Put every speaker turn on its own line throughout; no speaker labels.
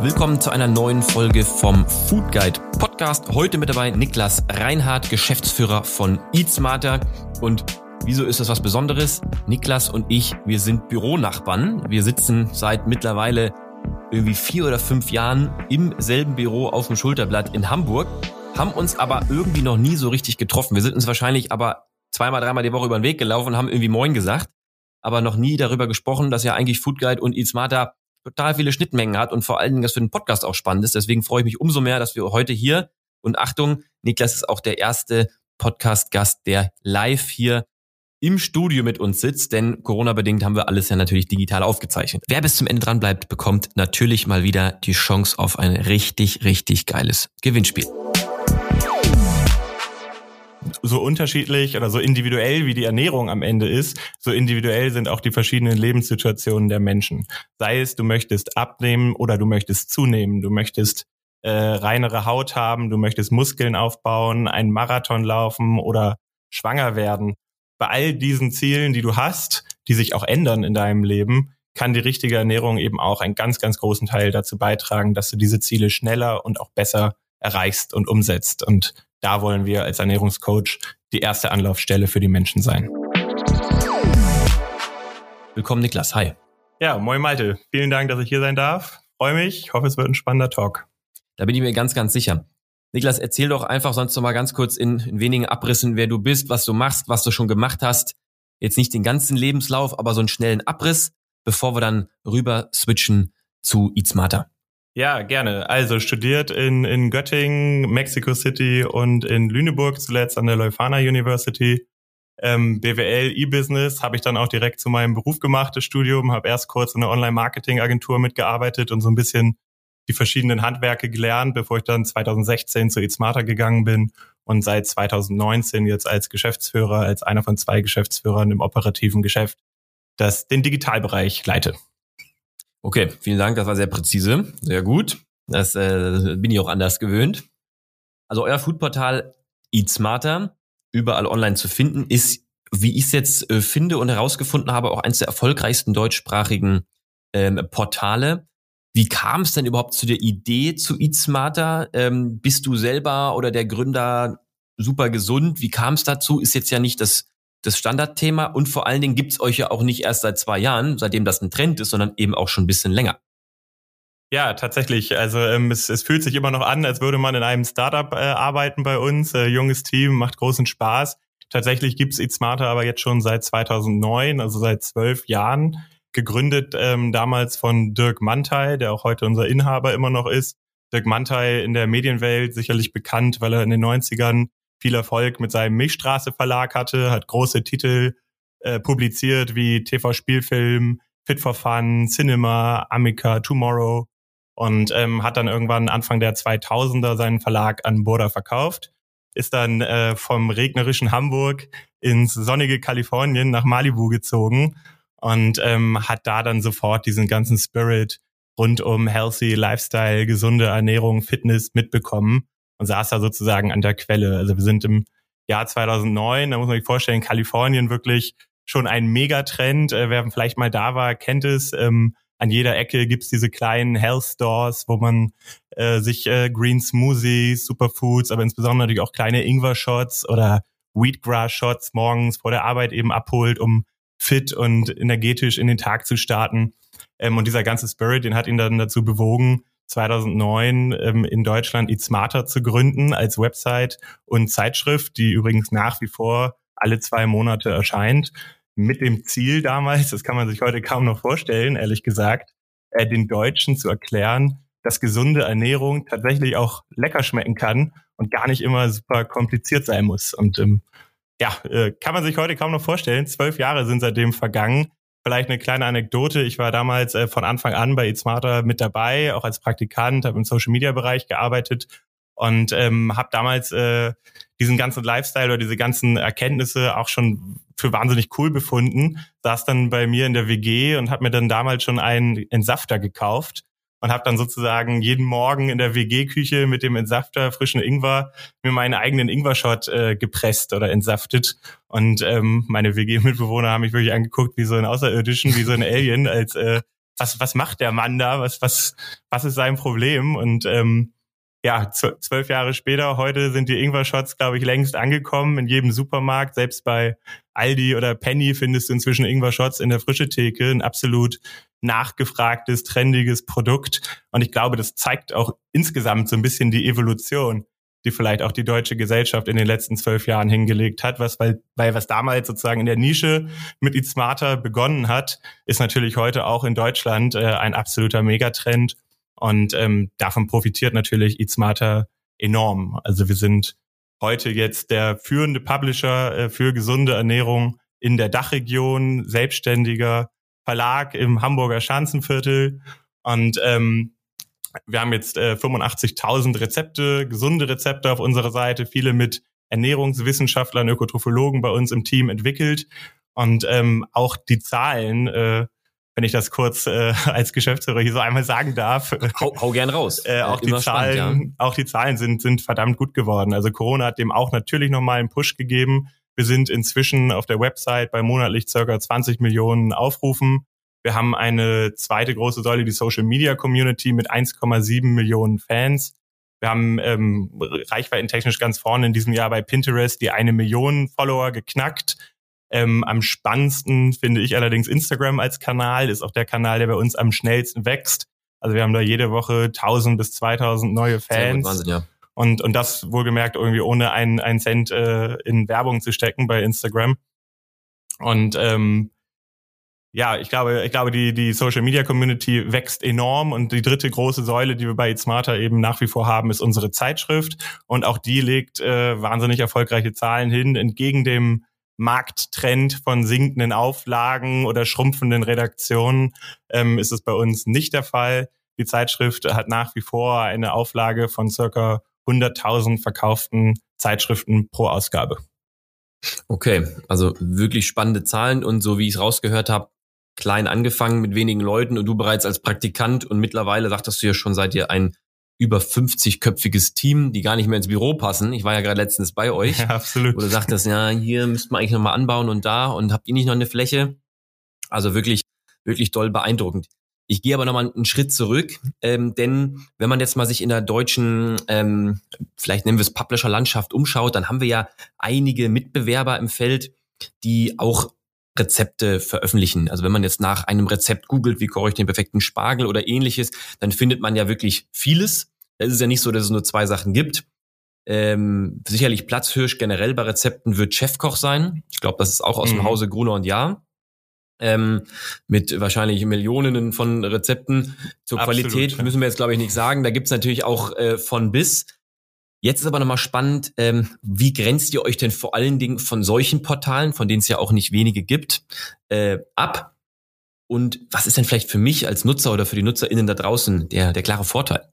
Willkommen zu einer neuen Folge vom Food Guide Podcast. Heute mit dabei Niklas Reinhardt, Geschäftsführer von Eat Smarter. Und wieso ist das was Besonderes? Niklas und ich, wir sind Büronachbarn. Wir sitzen seit mittlerweile irgendwie vier oder fünf Jahren im selben Büro auf dem Schulterblatt in Hamburg, haben uns aber irgendwie noch nie so richtig getroffen. Wir sind uns wahrscheinlich aber zweimal, dreimal die Woche über den Weg gelaufen und haben irgendwie Moin gesagt, aber noch nie darüber gesprochen, dass ja eigentlich Food Guide und Eat Smarter total viele Schnittmengen hat und vor allen Dingen das für den Podcast auch spannend ist. Deswegen freue ich mich umso mehr, dass wir heute hier und Achtung, Niklas ist auch der erste Podcast-Gast, der live hier im Studio mit uns sitzt, denn Corona-bedingt haben wir alles ja natürlich digital aufgezeichnet. Wer bis zum Ende dran bleibt, bekommt natürlich mal wieder die Chance auf ein richtig, richtig geiles Gewinnspiel
so unterschiedlich oder so individuell wie die Ernährung am Ende ist, so individuell sind auch die verschiedenen Lebenssituationen der Menschen. Sei es, du möchtest abnehmen oder du möchtest zunehmen, du möchtest äh, reinere Haut haben, du möchtest Muskeln aufbauen, einen Marathon laufen oder schwanger werden. Bei all diesen Zielen, die du hast, die sich auch ändern in deinem Leben, kann die richtige Ernährung eben auch einen ganz, ganz großen Teil dazu beitragen, dass du diese Ziele schneller und auch besser erreichst und umsetzt. Und da wollen wir als Ernährungscoach die erste Anlaufstelle für die Menschen sein.
Willkommen, Niklas. Hi.
Ja, moin Malte. Vielen Dank, dass ich hier sein darf. Freue mich. Ich hoffe, es wird ein spannender Talk.
Da bin ich mir ganz, ganz sicher. Niklas, erzähl doch einfach sonst noch mal ganz kurz in, in wenigen Abrissen, wer du bist, was du machst, was du schon gemacht hast. Jetzt nicht den ganzen Lebenslauf, aber so einen schnellen Abriss, bevor wir dann rüber switchen zu Eat Smarter.
Ja, gerne. Also studiert in, in Göttingen, Mexico City und in Lüneburg zuletzt an der Leuphana University. Ähm, BWL E-Business habe ich dann auch direkt zu meinem Beruf gemacht, das Studium. Habe erst kurz in einer Online-Marketing-Agentur mitgearbeitet und so ein bisschen die verschiedenen Handwerke gelernt, bevor ich dann 2016 zu eSmarter gegangen bin und seit 2019 jetzt als Geschäftsführer, als einer von zwei Geschäftsführern im operativen Geschäft, das den Digitalbereich leite.
Okay, vielen Dank, das war sehr präzise, sehr gut. Das äh, bin ich auch anders gewöhnt. Also euer Foodportal Eat Smarter, überall online zu finden, ist, wie ich es jetzt äh, finde und herausgefunden habe, auch eines der erfolgreichsten deutschsprachigen ähm, Portale. Wie kam es denn überhaupt zu der Idee zu Eat Smarter? Ähm, bist du selber oder der Gründer super gesund? Wie kam es dazu? Ist jetzt ja nicht das das Standardthema und vor allen Dingen gibt's euch ja auch nicht erst seit zwei Jahren, seitdem das ein Trend ist, sondern eben auch schon ein bisschen länger.
Ja, tatsächlich. Also ähm, es, es fühlt sich immer noch an, als würde man in einem Startup äh, arbeiten bei uns. Äh, junges Team, macht großen Spaß. Tatsächlich gibt's Eat Smarter aber jetzt schon seit 2009, also seit zwölf Jahren. Gegründet ähm, damals von Dirk Mantei, der auch heute unser Inhaber immer noch ist. Dirk Mantei in der Medienwelt sicherlich bekannt, weil er in den 90ern viel Erfolg mit seinem Milchstraße Verlag hatte, hat große Titel äh, publiziert wie TV Spielfilm, Fit for Fun, Cinema, Amica, Tomorrow und ähm, hat dann irgendwann Anfang der 2000er seinen Verlag an Burda verkauft, ist dann äh, vom regnerischen Hamburg ins sonnige Kalifornien nach Malibu gezogen und ähm, hat da dann sofort diesen ganzen Spirit rund um healthy Lifestyle, gesunde Ernährung, Fitness mitbekommen und saß da sozusagen an der Quelle. Also wir sind im Jahr 2009, da muss man sich vorstellen, Kalifornien wirklich schon ein Megatrend. Äh, wer vielleicht mal da war, kennt es. Ähm, an jeder Ecke gibt's diese kleinen Health Stores, wo man äh, sich äh, Green Smoothies, Superfoods, aber insbesondere natürlich auch kleine Ingwer-Shots oder Wheatgrass-Shots morgens vor der Arbeit eben abholt, um fit und energetisch in den Tag zu starten. Ähm, und dieser ganze Spirit, den hat ihn dann dazu bewogen, 2009 ähm, in Deutschland Eat Smarter zu gründen als Website und Zeitschrift, die übrigens nach wie vor alle zwei Monate erscheint, mit dem Ziel damals, das kann man sich heute kaum noch vorstellen, ehrlich gesagt, äh, den Deutschen zu erklären, dass gesunde Ernährung tatsächlich auch lecker schmecken kann und gar nicht immer super kompliziert sein muss. Und ähm, ja, äh, kann man sich heute kaum noch vorstellen. Zwölf Jahre sind seitdem vergangen. Vielleicht eine kleine Anekdote. Ich war damals äh, von Anfang an bei eSmarter mit dabei, auch als Praktikant, habe im Social-Media-Bereich gearbeitet und ähm, habe damals äh, diesen ganzen Lifestyle oder diese ganzen Erkenntnisse auch schon für wahnsinnig cool befunden. Saß dann bei mir in der WG und habe mir dann damals schon einen Entsafter gekauft und habe dann sozusagen jeden Morgen in der WG-Küche mit dem Entsafter frischen Ingwer mir meinen eigenen Ingwer-Shot äh, gepresst oder entsaftet. Und ähm, meine WG-Mitbewohner haben mich wirklich angeguckt wie so ein Außerirdischen, wie so ein Alien, als äh, was, was macht der Mann da? Was, was, was ist sein Problem? Und ähm, ja, zwölf Jahre später, heute sind die Ingwer-Shots, glaube ich, längst angekommen in jedem Supermarkt. Selbst bei Aldi oder Penny findest du inzwischen Ingwer-Shots in der frische Theke. Ein absolut nachgefragtes, trendiges Produkt. Und ich glaube, das zeigt auch insgesamt so ein bisschen die Evolution, die vielleicht auch die deutsche Gesellschaft in den letzten zwölf Jahren hingelegt hat. Was, weil, weil was damals sozusagen in der Nische mit Eat Smarter begonnen hat, ist natürlich heute auch in Deutschland äh, ein absoluter Megatrend. Und ähm, davon profitiert natürlich Eat Smarter enorm. Also wir sind heute jetzt der führende Publisher äh, für gesunde Ernährung in der Dachregion, selbstständiger Verlag im Hamburger Schanzenviertel. Und ähm, wir haben jetzt äh, 85.000 Rezepte, gesunde Rezepte auf unserer Seite, viele mit Ernährungswissenschaftlern, Ökotrophologen bei uns im Team entwickelt. Und ähm, auch die Zahlen äh, wenn ich das kurz äh, als Geschäftsführer hier so einmal sagen darf.
Hau, hau gern raus.
Äh, auch, die Zahlen, spannend, ja. auch die Zahlen sind, sind verdammt gut geworden. Also Corona hat dem auch natürlich nochmal einen Push gegeben. Wir sind inzwischen auf der Website bei monatlich circa 20 Millionen Aufrufen. Wir haben eine zweite große Säule, die Social Media Community mit 1,7 Millionen Fans. Wir haben ähm, reichweitentechnisch ganz vorne in diesem Jahr bei Pinterest die eine Million Follower geknackt. Ähm, am spannendsten finde ich allerdings Instagram als Kanal, ist auch der Kanal, der bei uns am schnellsten wächst. Also wir haben da jede Woche 1000 bis 2000 neue Fans. Wahnsinn, ja. Und, und das wohlgemerkt irgendwie ohne einen, einen Cent äh, in Werbung zu stecken bei Instagram. Und ähm, ja, ich glaube, ich glaube, die, die Social Media Community wächst enorm und die dritte große Säule, die wir bei It's Smarter eben nach wie vor haben, ist unsere Zeitschrift. Und auch die legt äh, wahnsinnig erfolgreiche Zahlen hin, entgegen dem Markttrend von sinkenden Auflagen oder schrumpfenden Redaktionen ähm, ist es bei uns nicht der Fall. Die Zeitschrift hat nach wie vor eine Auflage von circa 100.000 verkauften Zeitschriften pro Ausgabe.
Okay, also wirklich spannende Zahlen und so wie ich es rausgehört habe, klein angefangen mit wenigen Leuten und du bereits als Praktikant und mittlerweile sagtest du ja schon, seid ihr ein über 50-köpfiges Team, die gar nicht mehr ins Büro passen. Ich war ja gerade letztens bei euch. Ja, absolut. Wo du sagtest, ja, hier müssten wir eigentlich nochmal anbauen und da und habt ihr nicht noch eine Fläche? Also wirklich, wirklich doll beeindruckend. Ich gehe aber nochmal einen Schritt zurück, ähm, denn wenn man jetzt mal sich in der deutschen, ähm, vielleicht nennen wir es Publisher-Landschaft umschaut, dann haben wir ja einige Mitbewerber im Feld, die auch Rezepte veröffentlichen. Also wenn man jetzt nach einem Rezept googelt, wie koche ich den perfekten Spargel oder ähnliches, dann findet man ja wirklich vieles. Es ist ja nicht so, dass es nur zwei Sachen gibt. Ähm, sicherlich Platzhirsch generell bei Rezepten wird Chefkoch sein. Ich glaube, das ist auch aus mhm. dem Hause Gruner und Jahr. Ähm, mit wahrscheinlich Millionen von Rezepten. Zur Absolut, Qualität ja. müssen wir jetzt, glaube ich, nicht sagen. Da gibt's natürlich auch äh, von bis. Jetzt ist aber nochmal spannend, ähm, wie grenzt ihr euch denn vor allen Dingen von solchen Portalen, von denen es ja auch nicht wenige gibt, äh, ab? Und was ist denn vielleicht für mich als Nutzer oder für die NutzerInnen da draußen der, der klare Vorteil?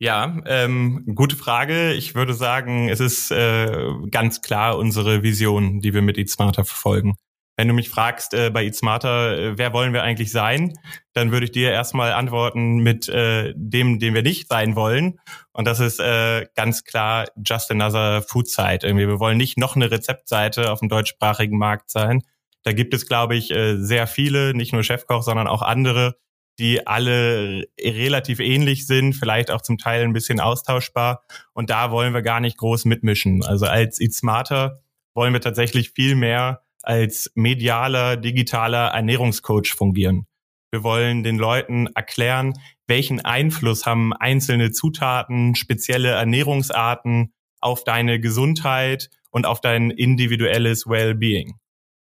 Ja, ähm, gute Frage. Ich würde sagen, es ist äh, ganz klar unsere Vision, die wir mit Eat Smarter verfolgen. Wenn du mich fragst äh, bei Eat Smarter, äh, wer wollen wir eigentlich sein, dann würde ich dir erstmal antworten mit äh, dem, den wir nicht sein wollen. Und das ist äh, ganz klar just another food site. Irgendwie. Wir wollen nicht noch eine Rezeptseite auf dem deutschsprachigen Markt sein. Da gibt es, glaube ich, äh, sehr viele, nicht nur Chefkoch, sondern auch andere, die alle relativ ähnlich sind, vielleicht auch zum Teil ein bisschen austauschbar. Und da wollen wir gar nicht groß mitmischen. Also als Eat Smarter wollen wir tatsächlich viel mehr als medialer, digitaler Ernährungscoach fungieren. Wir wollen den Leuten erklären, welchen Einfluss haben einzelne Zutaten, spezielle Ernährungsarten auf deine Gesundheit und auf dein individuelles Wellbeing.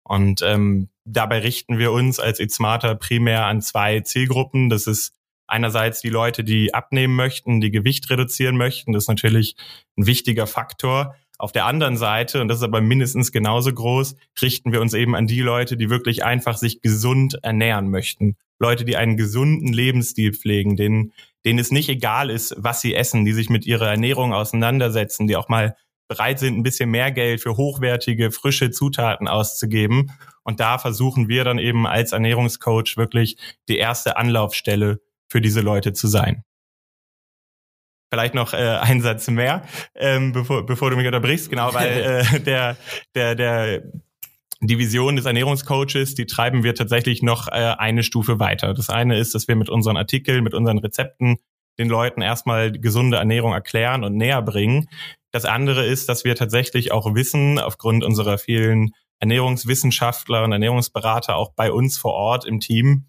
Und ähm, dabei richten wir uns als Smarter primär an zwei Zielgruppen. Das ist einerseits die Leute, die abnehmen möchten, die Gewicht reduzieren möchten. Das ist natürlich ein wichtiger Faktor. Auf der anderen Seite, und das ist aber mindestens genauso groß, richten wir uns eben an die Leute, die wirklich einfach sich gesund ernähren möchten. Leute, die einen gesunden Lebensstil pflegen, denen, denen es nicht egal ist, was sie essen, die sich mit ihrer Ernährung auseinandersetzen, die auch mal bereit sind, ein bisschen mehr Geld für hochwertige, frische Zutaten auszugeben. Und da versuchen wir dann eben als Ernährungscoach wirklich die erste Anlaufstelle für diese Leute zu sein vielleicht noch äh, einen Satz mehr, ähm, bevor, bevor du mich unterbrichst, genau, weil äh, der, der, der die Vision des Ernährungscoaches, die treiben wir tatsächlich noch äh, eine Stufe weiter. Das eine ist, dass wir mit unseren Artikeln, mit unseren Rezepten den Leuten erstmal gesunde Ernährung erklären und näher bringen. Das andere ist, dass wir tatsächlich auch wissen, aufgrund unserer vielen Ernährungswissenschaftler und Ernährungsberater auch bei uns vor Ort im Team,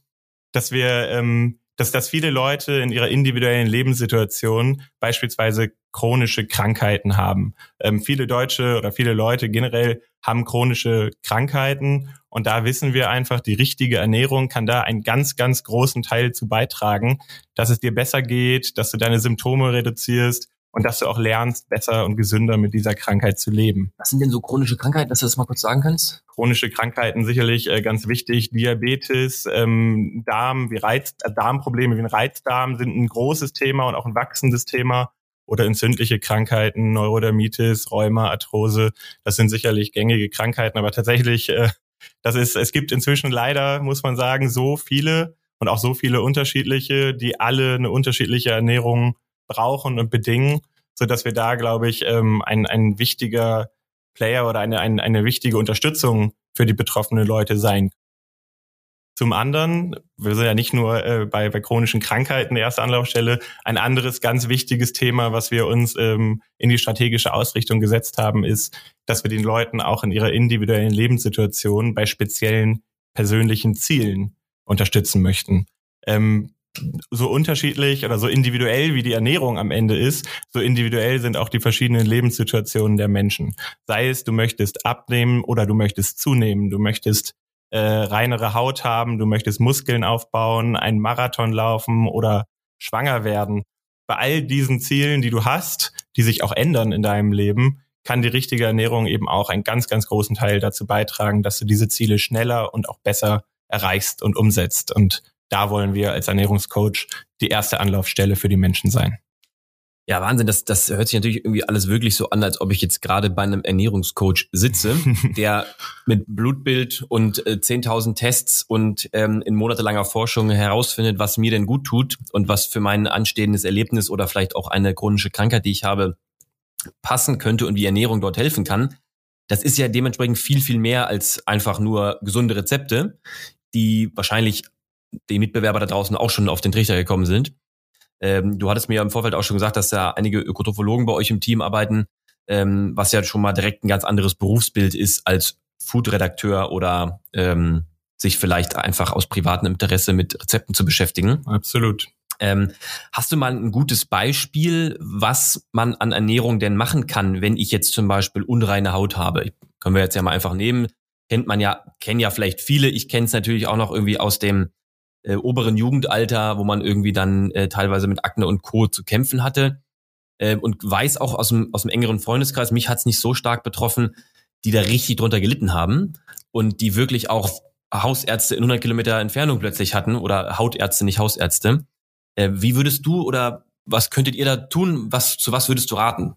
dass wir ähm, dass, dass viele Leute in ihrer individuellen Lebenssituation beispielsweise chronische Krankheiten haben. Ähm, viele Deutsche oder viele Leute generell haben chronische Krankheiten und da wissen wir einfach, die richtige Ernährung kann da einen ganz, ganz großen Teil zu beitragen, dass es dir besser geht, dass du deine Symptome reduzierst und dass du auch lernst, besser und gesünder mit dieser Krankheit zu leben.
Was sind denn so chronische Krankheiten, dass du das mal kurz sagen kannst?
Chronische Krankheiten sicherlich äh, ganz wichtig. Diabetes, ähm, Darm, wie Reiz, äh, Darmprobleme wie ein Reizdarm sind ein großes Thema und auch ein wachsendes Thema. Oder entzündliche Krankheiten, Neurodermitis, Rheuma, Arthrose, das sind sicherlich gängige Krankheiten, aber tatsächlich, äh, das ist, es gibt inzwischen leider, muss man sagen, so viele und auch so viele unterschiedliche, die alle eine unterschiedliche Ernährung brauchen und bedingen, so dass wir da, glaube ich, ähm, ein, ein wichtiger Player oder eine, eine, eine wichtige Unterstützung für die betroffenen Leute sein. Zum anderen, wir sind ja nicht nur äh, bei, bei chronischen Krankheiten erste Anlaufstelle, ein anderes ganz wichtiges Thema, was wir uns ähm, in die strategische Ausrichtung gesetzt haben, ist, dass wir den Leuten auch in ihrer individuellen Lebenssituation bei speziellen persönlichen Zielen unterstützen möchten. Ähm, so unterschiedlich oder so individuell wie die Ernährung am Ende ist, so individuell sind auch die verschiedenen Lebenssituationen der Menschen. Sei es, du möchtest abnehmen oder du möchtest zunehmen, du möchtest äh, reinere Haut haben, du möchtest Muskeln aufbauen, einen Marathon laufen oder schwanger werden. Bei all diesen Zielen, die du hast, die sich auch ändern in deinem Leben, kann die richtige Ernährung eben auch einen ganz, ganz großen Teil dazu beitragen, dass du diese Ziele schneller und auch besser erreichst und umsetzt. Und da wollen wir als Ernährungscoach die erste Anlaufstelle für die Menschen sein.
Ja, Wahnsinn, das, das hört sich natürlich irgendwie alles wirklich so an, als ob ich jetzt gerade bei einem Ernährungscoach sitze, der mit Blutbild und äh, 10.000 Tests und ähm, in monatelanger Forschung herausfindet, was mir denn gut tut und was für mein anstehendes Erlebnis oder vielleicht auch eine chronische Krankheit, die ich habe, passen könnte und wie Ernährung dort helfen kann. Das ist ja dementsprechend viel, viel mehr als einfach nur gesunde Rezepte, die wahrscheinlich die Mitbewerber da draußen auch schon auf den Trichter gekommen sind. Ähm, du hattest mir im Vorfeld auch schon gesagt, dass da einige Ökotrophologen bei euch im Team arbeiten, ähm, was ja schon mal direkt ein ganz anderes Berufsbild ist als Food-Redakteur oder ähm, sich vielleicht einfach aus privatem Interesse mit Rezepten zu beschäftigen.
Absolut.
Ähm, hast du mal ein gutes Beispiel, was man an Ernährung denn machen kann, wenn ich jetzt zum Beispiel unreine Haut habe? Können wir jetzt ja mal einfach nehmen. Kennt man ja, kennen ja vielleicht viele. Ich kenne es natürlich auch noch irgendwie aus dem äh, oberen Jugendalter, wo man irgendwie dann äh, teilweise mit Akne und Co. zu kämpfen hatte. Äh, und weiß auch aus dem, aus dem engeren Freundeskreis, mich hat's nicht so stark betroffen, die da richtig drunter gelitten haben und die wirklich auch Hausärzte in 100 Kilometer Entfernung plötzlich hatten oder Hautärzte, nicht Hausärzte. Äh, wie würdest du oder was könntet ihr da tun? Was, zu was würdest du raten?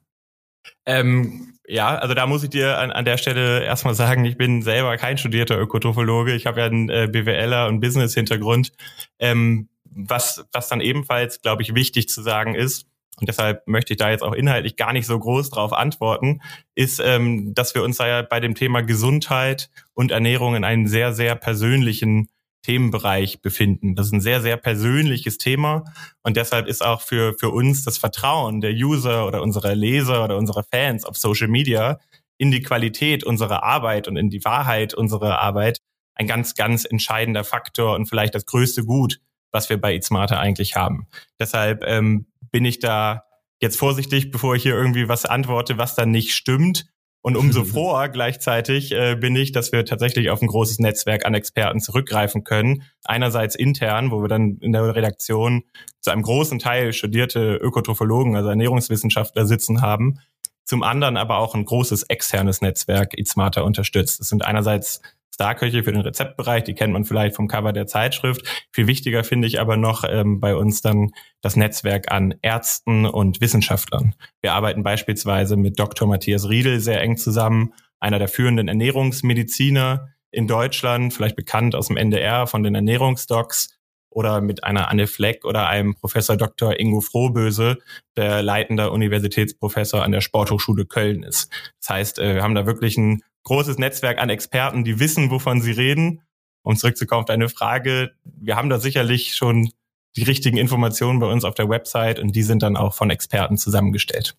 Ähm, ja, also da muss ich dir an, an der Stelle erstmal sagen, ich bin selber kein studierter Ökotrophologe. Ich habe ja einen äh, BWLer und Business-Hintergrund. Ähm, was, was dann ebenfalls, glaube ich, wichtig zu sagen ist, und deshalb möchte ich da jetzt auch inhaltlich gar nicht so groß drauf antworten, ist, ähm, dass wir uns da ja bei dem Thema Gesundheit und Ernährung in einen sehr, sehr persönlichen Themenbereich befinden. Das ist ein sehr, sehr persönliches Thema und deshalb ist auch für, für uns das Vertrauen der User oder unserer Leser oder unserer Fans auf Social Media in die Qualität unserer Arbeit und in die Wahrheit unserer Arbeit ein ganz, ganz entscheidender Faktor und vielleicht das größte Gut, was wir bei Eatsmarter eigentlich haben. Deshalb ähm, bin ich da jetzt vorsichtig, bevor ich hier irgendwie was antworte, was dann nicht stimmt und umso froher gleichzeitig äh, bin ich, dass wir tatsächlich auf ein großes Netzwerk an Experten zurückgreifen können. Einerseits intern, wo wir dann in der Redaktion zu einem großen Teil studierte Ökotrophologen, also Ernährungswissenschaftler sitzen haben. Zum anderen aber auch ein großes externes Netzwerk Eatsmarter unterstützt. Das sind einerseits Starköche für den Rezeptbereich, die kennt man vielleicht vom Cover der Zeitschrift. Viel wichtiger finde ich aber noch ähm, bei uns dann das Netzwerk an Ärzten und Wissenschaftlern. Wir arbeiten beispielsweise mit Dr. Matthias Riedel sehr eng zusammen, einer der führenden Ernährungsmediziner in Deutschland, vielleicht bekannt aus dem NDR von den Ernährungsdocs oder mit einer Anne Fleck oder einem Professor Dr. Ingo Frohböse, der leitender Universitätsprofessor an der Sporthochschule Köln ist. Das heißt, äh, wir haben da wirklich ein großes Netzwerk an Experten, die wissen, wovon sie reden. Um zurückzukommen auf deine Frage, wir haben da sicherlich schon die richtigen Informationen bei uns auf der Website und die sind dann auch von Experten zusammengestellt.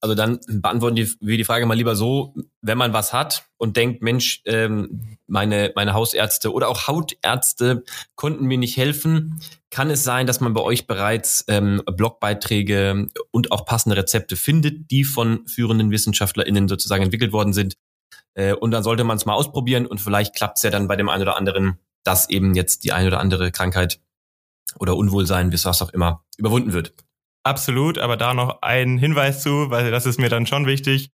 Also dann beantworten wir die Frage mal lieber so, wenn man was hat und denkt, Mensch, ähm, meine, meine Hausärzte oder auch Hautärzte konnten mir nicht helfen, kann es sein, dass man bei euch bereits ähm, Blogbeiträge und auch passende Rezepte findet, die von führenden WissenschaftlerInnen sozusagen entwickelt worden sind. Äh, und dann sollte man es mal ausprobieren und vielleicht klappt es ja dann bei dem einen oder anderen, dass eben jetzt die eine oder andere Krankheit oder Unwohlsein, bis was auch immer, überwunden wird.
Absolut, aber da noch ein Hinweis zu, weil das ist mir dann schon wichtig.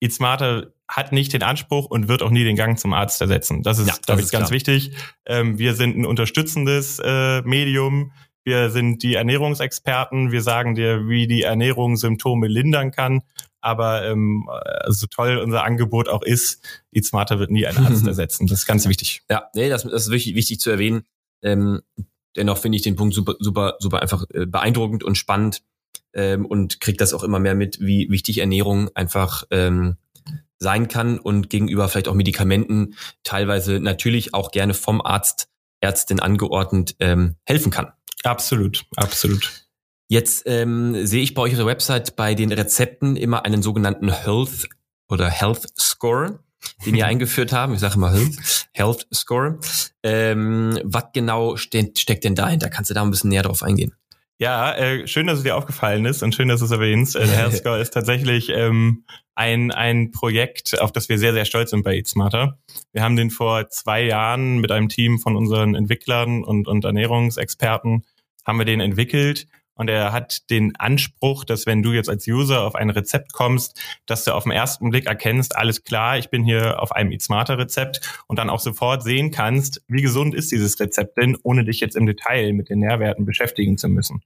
Eat Smarter hat nicht den Anspruch und wird auch nie den Gang zum Arzt ersetzen. Das ist, ja, glaube ich, ganz klar. wichtig. Ähm, wir sind ein unterstützendes äh, Medium. Wir sind die Ernährungsexperten. Wir sagen dir, wie die Ernährung Symptome lindern kann. Aber ähm, so toll unser Angebot auch ist, Eat Smarter wird nie einen Arzt ersetzen. Das ist ganz wichtig.
Ja, nee, das, das ist wirklich wichtig zu erwähnen. Ähm, dennoch finde ich den Punkt super, super, super einfach äh, beeindruckend und spannend ähm, und kriege das auch immer mehr mit, wie wichtig Ernährung einfach ähm, sein kann und gegenüber vielleicht auch Medikamenten teilweise natürlich auch gerne vom Arzt, Ärztin angeordnet ähm, helfen kann.
Absolut, absolut.
Jetzt ähm, sehe ich bei euch auf der Website bei den Rezepten immer einen sogenannten Health oder Health Score den ihr eingeführt haben. Ich sage mal Health, Health Score. Ähm, was genau steht, steckt denn dahinter? Kannst du da ein bisschen näher drauf eingehen?
Ja, äh, schön, dass es dir aufgefallen ist und schön, dass du es erwähnst. Äh, der Health Score ist tatsächlich ähm, ein, ein Projekt, auf das wir sehr, sehr stolz sind bei Eat Smarter. Wir haben den vor zwei Jahren mit einem Team von unseren Entwicklern und, und Ernährungsexperten haben wir den entwickelt und er hat den Anspruch, dass wenn du jetzt als User auf ein Rezept kommst, dass du auf den ersten Blick erkennst, alles klar, ich bin hier auf einem Eat Smarter Rezept und dann auch sofort sehen kannst, wie gesund ist dieses Rezept denn, ohne dich jetzt im Detail mit den Nährwerten beschäftigen zu müssen.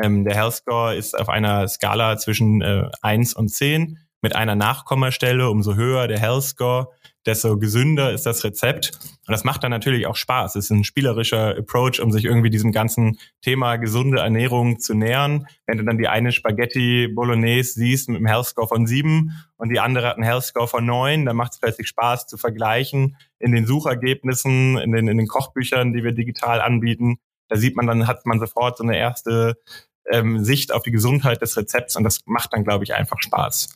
Ähm, der Health Score ist auf einer Skala zwischen äh, 1 und 10 mit einer Nachkommastelle, umso höher der Health Score, desto gesünder ist das Rezept. Und das macht dann natürlich auch Spaß. Es ist ein spielerischer Approach, um sich irgendwie diesem ganzen Thema gesunde Ernährung zu nähern. Wenn du dann die eine Spaghetti Bolognese siehst mit einem Health Score von sieben und die andere hat einen Health Score von neun, dann macht es plötzlich Spaß zu vergleichen in den Suchergebnissen, in den, in den Kochbüchern, die wir digital anbieten. Da sieht man dann, hat man sofort so eine erste ähm, Sicht auf die Gesundheit des Rezepts und das macht dann, glaube ich, einfach Spaß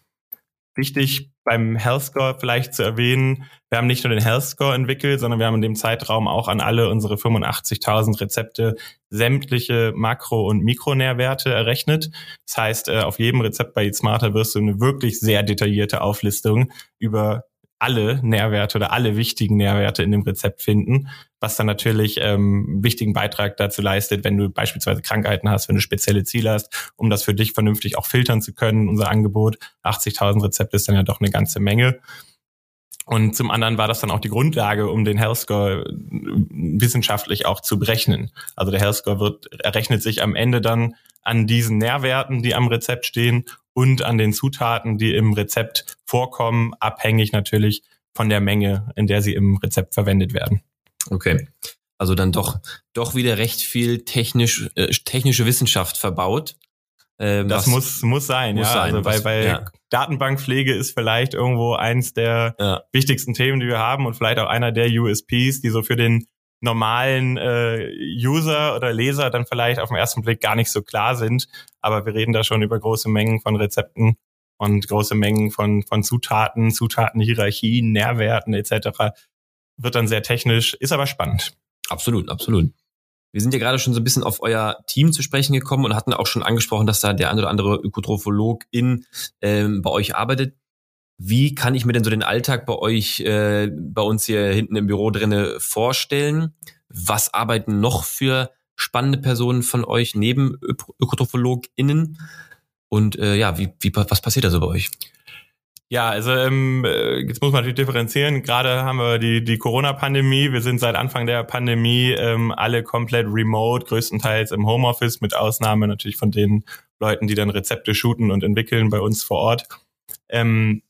wichtig beim Health Score vielleicht zu erwähnen, wir haben nicht nur den Health Score entwickelt, sondern wir haben in dem Zeitraum auch an alle unsere 85.000 Rezepte sämtliche Makro- und Mikronährwerte errechnet. Das heißt, äh, auf jedem Rezept bei Eat Smarter wirst du eine wirklich sehr detaillierte Auflistung über alle Nährwerte oder alle wichtigen Nährwerte in dem Rezept finden, was dann natürlich ähm, wichtigen Beitrag dazu leistet, wenn du beispielsweise Krankheiten hast, wenn du spezielle Ziele hast, um das für dich vernünftig auch filtern zu können. Unser Angebot 80.000 Rezepte ist dann ja doch eine ganze Menge. Und zum anderen war das dann auch die Grundlage, um den Health Score äh, wissenschaftlich auch zu berechnen. Also der Health Score wird, errechnet sich am Ende dann an diesen Nährwerten, die am Rezept stehen und an den Zutaten, die im Rezept vorkommen, abhängig natürlich von der Menge, in der sie im Rezept verwendet werden.
Okay. Also dann doch, doch wieder recht viel technisch, äh, technische Wissenschaft verbaut.
Ähm, das muss, muss sein, muss ja. Sein, also weil, weil ja. Datenbankpflege ist vielleicht irgendwo eins der ja. wichtigsten Themen, die wir haben und vielleicht auch einer der USPs, die so für den normalen äh, User oder Leser dann vielleicht auf den ersten Blick gar nicht so klar sind. Aber wir reden da schon über große Mengen von Rezepten und große Mengen von, von Zutaten, Zutatenhierarchien, Nährwerten etc. Wird dann sehr technisch, ist aber spannend.
Absolut, absolut. Wir sind ja gerade schon so ein bisschen auf euer Team zu sprechen gekommen und hatten auch schon angesprochen, dass da der ein oder andere Ökotropholog in ähm, bei euch arbeitet. Wie kann ich mir denn so den Alltag bei euch, äh, bei uns hier hinten im Büro drinne vorstellen? Was arbeiten noch für spannende Personen von euch neben Ö ÖkotrophologInnen? Und äh, ja, wie, wie, was passiert da so bei euch?
Ja, also ähm, äh, jetzt muss man natürlich differenzieren. Gerade haben wir die, die Corona-Pandemie. Wir sind seit Anfang der Pandemie ähm, alle komplett remote, größtenteils im Homeoffice, mit Ausnahme natürlich von den Leuten, die dann Rezepte shooten und entwickeln bei uns vor Ort. Ähm,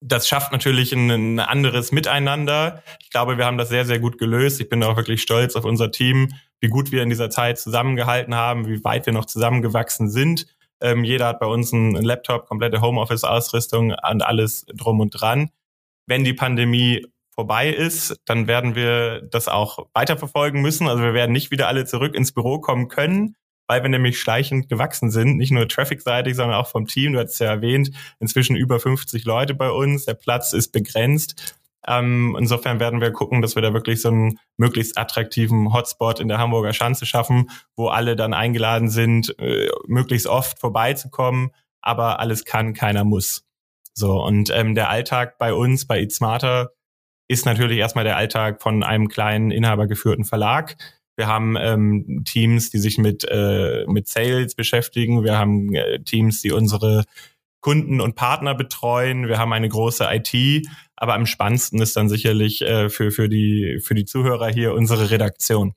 das schafft natürlich ein, ein, anderes Miteinander. Ich glaube, wir haben das sehr, sehr gut gelöst. Ich bin auch wirklich stolz auf unser Team, wie gut wir in dieser Zeit zusammengehalten haben, wie weit wir noch zusammengewachsen sind. Ähm, jeder hat bei uns einen Laptop, komplette Homeoffice-Ausrüstung und alles drum und dran. wenn die Pandemie vorbei ist, dann werden wir das auch weiterverfolgen müssen. Also wir werden nicht wieder alle zurück ins Büro kommen können, weil wir nämlich schleichend gewachsen sind, nicht nur traffic-seitig, sondern auch vom Team. Du hast ja erwähnt, inzwischen über 50 Leute bei uns. Der Platz ist begrenzt. Ähm, insofern werden wir gucken, dass wir da wirklich so einen möglichst attraktiven Hotspot in der Hamburger Schanze schaffen, wo alle dann eingeladen sind, äh, möglichst oft vorbeizukommen. Aber alles kann, keiner muss. So, und ähm, der Alltag bei uns, bei Eat Smarter, ist natürlich erstmal der Alltag von einem kleinen inhabergeführten Verlag. Wir haben ähm, Teams, die sich mit, äh, mit Sales beschäftigen. Wir haben äh, Teams, die unsere Kunden und Partner betreuen. Wir haben eine große IT. Aber am spannendsten ist dann sicherlich äh, für, für, die, für die Zuhörer hier unsere Redaktion.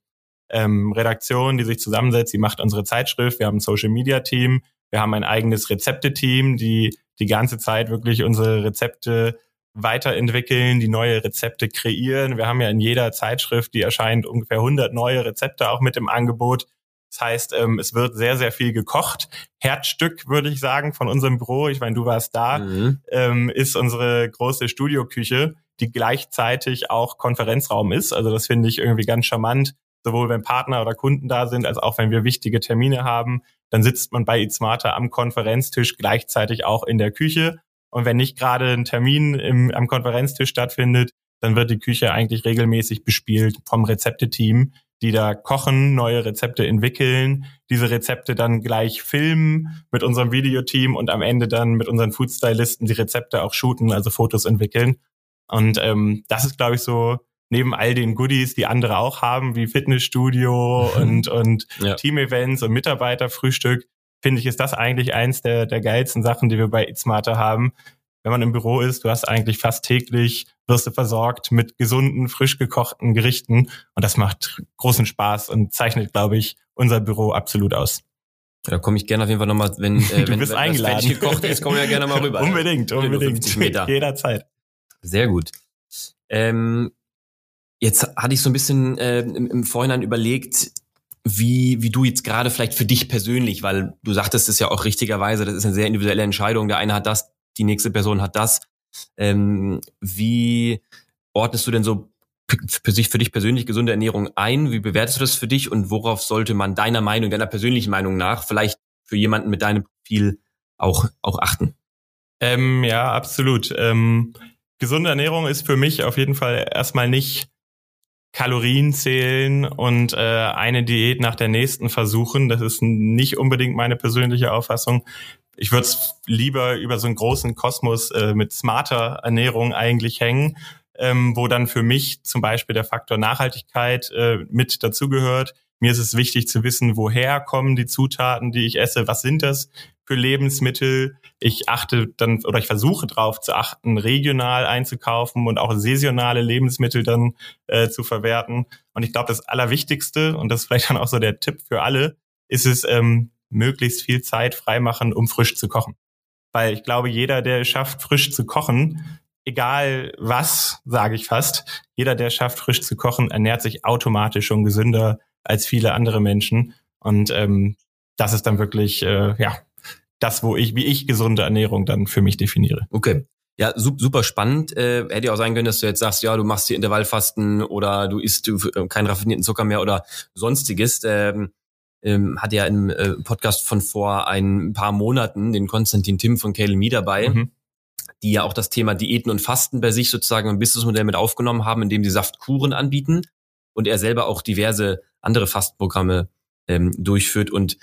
Ähm, Redaktion, die sich zusammensetzt, die macht unsere Zeitschrift. Wir haben ein Social Media Team. Wir haben ein eigenes Rezepte-Team, die die ganze Zeit wirklich unsere Rezepte weiterentwickeln, die neue Rezepte kreieren. Wir haben ja in jeder Zeitschrift, die erscheint, ungefähr 100 neue Rezepte auch mit im Angebot. Das heißt, ähm, es wird sehr, sehr viel gekocht. Herzstück, würde ich sagen, von unserem Büro, ich meine, du warst da, mhm. ähm, ist unsere große Studioküche, die gleichzeitig auch Konferenzraum ist. Also das finde ich irgendwie ganz charmant, sowohl wenn Partner oder Kunden da sind, als auch wenn wir wichtige Termine haben. Dann sitzt man bei Smarter am Konferenztisch gleichzeitig auch in der Küche und wenn nicht gerade ein Termin im, am Konferenztisch stattfindet, dann wird die Küche eigentlich regelmäßig bespielt vom Rezepteteam, die da kochen, neue Rezepte entwickeln, diese Rezepte dann gleich filmen mit unserem Videoteam und am Ende dann mit unseren Foodstylisten die Rezepte auch shooten, also Fotos entwickeln. Und ähm, das ist, glaube ich, so neben all den Goodies, die andere auch haben, wie Fitnessstudio und, und ja. Team-Events und Mitarbeiterfrühstück, finde ich, ist das eigentlich eins der, der geilsten Sachen, die wir bei Smarter haben. Wenn man im Büro ist, du hast eigentlich fast täglich, wirst du versorgt mit gesunden, frisch gekochten Gerichten und das macht großen Spaß und zeichnet, glaube ich, unser Büro absolut aus.
Da komme ich gerne auf jeden Fall nochmal, wenn,
äh, du wenn, bist wenn eingeladen. das
gekocht ist, komme ich ja gerne mal rüber.
unbedingt, unbedingt.
Jederzeit. Sehr gut. Ähm, jetzt hatte ich so ein bisschen äh, im, im Vorhinein überlegt, wie, wie du jetzt gerade vielleicht für dich persönlich, weil du sagtest es ja auch richtigerweise, das ist eine sehr individuelle Entscheidung. Der eine hat das, die nächste Person hat das. Ähm, wie ordnest du denn so für sich, für dich persönlich gesunde Ernährung ein? Wie bewertest du das für dich und worauf sollte man deiner Meinung, deiner persönlichen Meinung nach vielleicht für jemanden mit deinem Profil auch, auch achten?
Ähm, ja, absolut. Ähm, gesunde Ernährung ist für mich auf jeden Fall erstmal nicht Kalorien zählen und äh, eine Diät nach der nächsten versuchen. Das ist nicht unbedingt meine persönliche Auffassung. Ich würde es lieber über so einen großen Kosmos äh, mit smarter Ernährung eigentlich hängen, ähm, wo dann für mich zum Beispiel der Faktor Nachhaltigkeit äh, mit dazugehört. Mir ist es wichtig zu wissen, woher kommen die Zutaten, die ich esse, was sind das für Lebensmittel. Ich achte dann oder ich versuche darauf zu achten, regional einzukaufen und auch saisonale Lebensmittel dann äh, zu verwerten. Und ich glaube, das Allerwichtigste, und das ist vielleicht dann auch so der Tipp für alle, ist es, ähm, möglichst viel Zeit freimachen, um frisch zu kochen. Weil ich glaube, jeder, der es schafft, frisch zu kochen, egal was, sage ich fast, jeder, der es schafft, frisch zu kochen, ernährt sich automatisch schon gesünder als viele andere Menschen. Und ähm, das ist dann wirklich, äh, ja, das, wo ich, wie ich gesunde Ernährung dann für mich definiere.
Okay. Ja, super spannend. Äh, hätte ja auch sein können, dass du jetzt sagst, ja, du machst hier Intervallfasten oder du isst äh, keinen raffinierten Zucker mehr oder sonstiges. Ähm, ähm, hatte ja im äh, Podcast von vor ein paar Monaten den Konstantin Tim von Kale Me dabei, mhm. die ja auch das Thema Diäten und Fasten bei sich sozusagen im Businessmodell mit aufgenommen haben, indem sie Saftkuren anbieten und er selber auch diverse andere Fastenprogramme ähm, durchführt und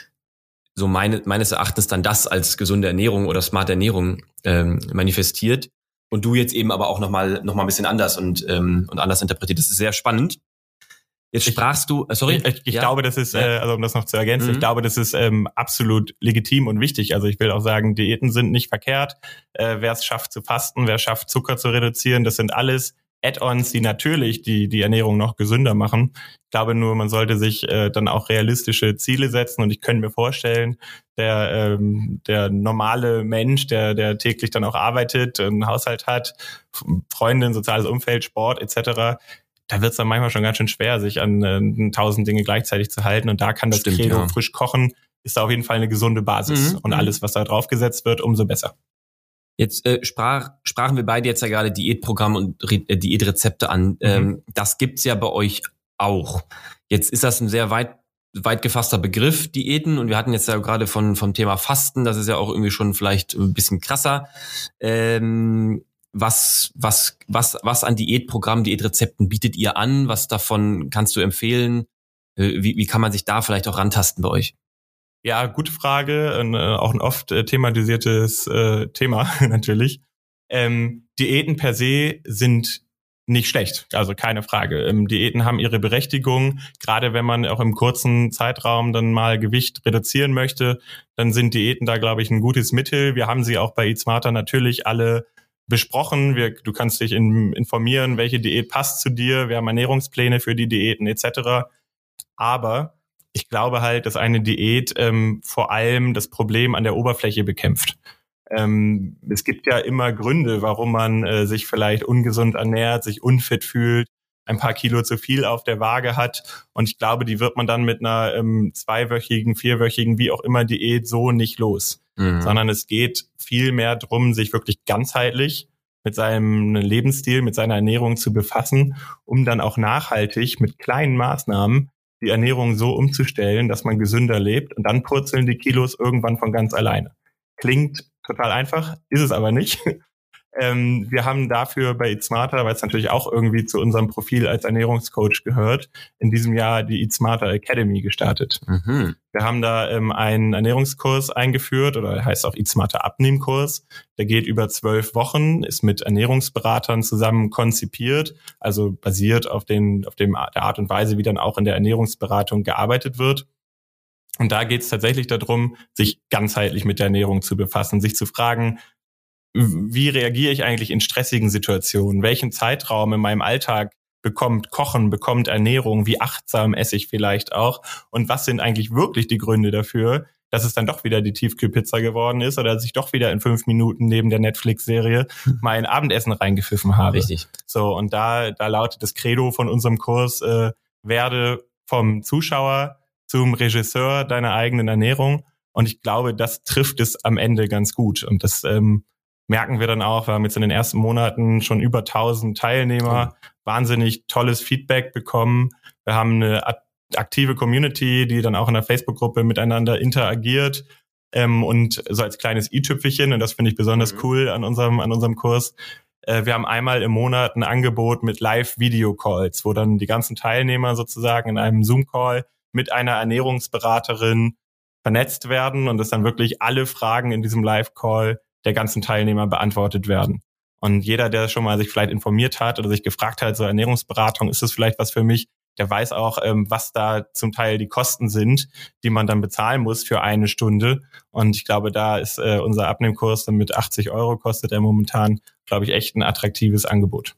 so meine, meines Erachtens dann das als gesunde Ernährung oder smarte Ernährung ähm, manifestiert und du jetzt eben aber auch nochmal noch mal ein bisschen anders und, ähm, und anders interpretiert. Das ist sehr spannend. Jetzt sprachst du,
äh, sorry? Ich, ich ja? glaube, das ist, äh, also um das noch zu ergänzen, mhm. ich glaube, das ist ähm, absolut legitim und wichtig. Also ich will auch sagen, Diäten sind nicht verkehrt. Äh, wer es schafft zu fasten, wer schafft Zucker zu reduzieren, das sind alles Add-ons, die natürlich die, die Ernährung noch gesünder machen. Ich glaube nur, man sollte sich äh, dann auch realistische Ziele setzen und ich könnte mir vorstellen, der, ähm, der normale Mensch, der, der täglich dann auch arbeitet, einen Haushalt hat, Freundin, soziales Umfeld, Sport etc., da wird es dann manchmal schon ganz schön schwer, sich an äh, tausend Dinge gleichzeitig zu halten. Und da kann das Stimmt, Credo ja. frisch kochen, ist da auf jeden Fall eine gesunde Basis. Mhm. Und mhm. alles, was da draufgesetzt wird, umso besser.
Jetzt äh, sprach, sprachen wir beide jetzt ja gerade Diätprogramm und Re äh, Diätrezepte an. Mhm. Ähm, das gibt's ja bei euch auch. Jetzt ist das ein sehr weit weit gefasster Begriff, Diäten. Und wir hatten jetzt ja gerade von, vom Thema Fasten, das ist ja auch irgendwie schon vielleicht ein bisschen krasser. Ähm, was, was, was, was an Diätprogrammen, Diätrezepten bietet ihr an? Was davon kannst du empfehlen? Äh, wie, wie kann man sich da vielleicht auch rantasten bei euch?
Ja, gute Frage. Und, äh, auch ein oft äh, thematisiertes äh, Thema natürlich. Ähm, Diäten per se sind nicht schlecht, also keine Frage. Ähm, Diäten haben ihre Berechtigung, gerade wenn man auch im kurzen Zeitraum dann mal Gewicht reduzieren möchte, dann sind Diäten da, glaube ich, ein gutes Mittel. Wir haben sie auch bei Eat natürlich alle besprochen. Wir, du kannst dich in, informieren, welche Diät passt zu dir. Wir haben Ernährungspläne für die Diäten etc. Aber ich glaube halt, dass eine Diät ähm, vor allem das Problem an der Oberfläche bekämpft. Ähm, es gibt ja immer Gründe, warum man äh, sich vielleicht ungesund ernährt, sich unfit fühlt, ein paar Kilo zu viel auf der Waage hat. Und ich glaube, die wird man dann mit einer ähm, zweiwöchigen, vierwöchigen, wie auch immer Diät so nicht los. Mhm. Sondern es geht viel mehr drum, sich wirklich ganzheitlich mit seinem Lebensstil, mit seiner Ernährung zu befassen, um dann auch nachhaltig mit kleinen Maßnahmen die Ernährung so umzustellen, dass man gesünder lebt und dann purzeln die Kilos irgendwann von ganz alleine. Klingt total einfach, ist es aber nicht. Ähm, wir haben dafür bei Eat Smarter, weil es natürlich auch irgendwie zu unserem Profil als Ernährungscoach gehört, in diesem Jahr die Eat Smarter Academy gestartet. Mhm. Wir haben da ähm, einen Ernährungskurs eingeführt oder heißt auch Eat Smarter Abnehmkurs. Der geht über zwölf Wochen, ist mit Ernährungsberatern zusammen konzipiert, also basiert auf, den, auf dem, der Art und Weise, wie dann auch in der Ernährungsberatung gearbeitet wird. Und da geht es tatsächlich darum, sich ganzheitlich mit der Ernährung zu befassen, sich zu fragen, wie reagiere ich eigentlich in stressigen Situationen? Welchen Zeitraum in meinem Alltag bekommt Kochen, bekommt Ernährung? Wie achtsam esse ich vielleicht auch? Und was sind eigentlich wirklich die Gründe dafür, dass es dann doch wieder die Tiefkühlpizza geworden ist oder dass ich doch wieder in fünf Minuten neben der Netflix-Serie mal ein Abendessen reingepfiffen habe.
Richtig.
So, und da, da lautet das Credo von unserem Kurs, äh, werde vom Zuschauer zum Regisseur deiner eigenen Ernährung. Und ich glaube, das trifft es am Ende ganz gut. Und das ähm, merken wir dann auch. Wir haben jetzt in den ersten Monaten schon über 1000 Teilnehmer, oh. wahnsinnig tolles Feedback bekommen. Wir haben eine aktive Community, die dann auch in der Facebook-Gruppe miteinander interagiert. Ähm, und so als kleines i-Tüpfelchen, und das finde ich besonders mhm. cool an unserem, an unserem Kurs, äh, wir haben einmal im Monat ein Angebot mit Live-Video-Calls, wo dann die ganzen Teilnehmer sozusagen in einem Zoom-Call mit einer Ernährungsberaterin vernetzt werden und dass dann wirklich alle Fragen in diesem Live-Call der ganzen Teilnehmer beantwortet werden. Und jeder, der schon mal sich vielleicht informiert hat oder sich gefragt hat, so Ernährungsberatung, ist das vielleicht was für mich, der weiß auch, ähm, was da zum Teil die Kosten sind, die man dann bezahlen muss für eine Stunde. Und ich glaube, da ist äh, unser Abnehmkurs dann mit 80 Euro kostet er momentan, glaube ich, echt ein attraktives Angebot.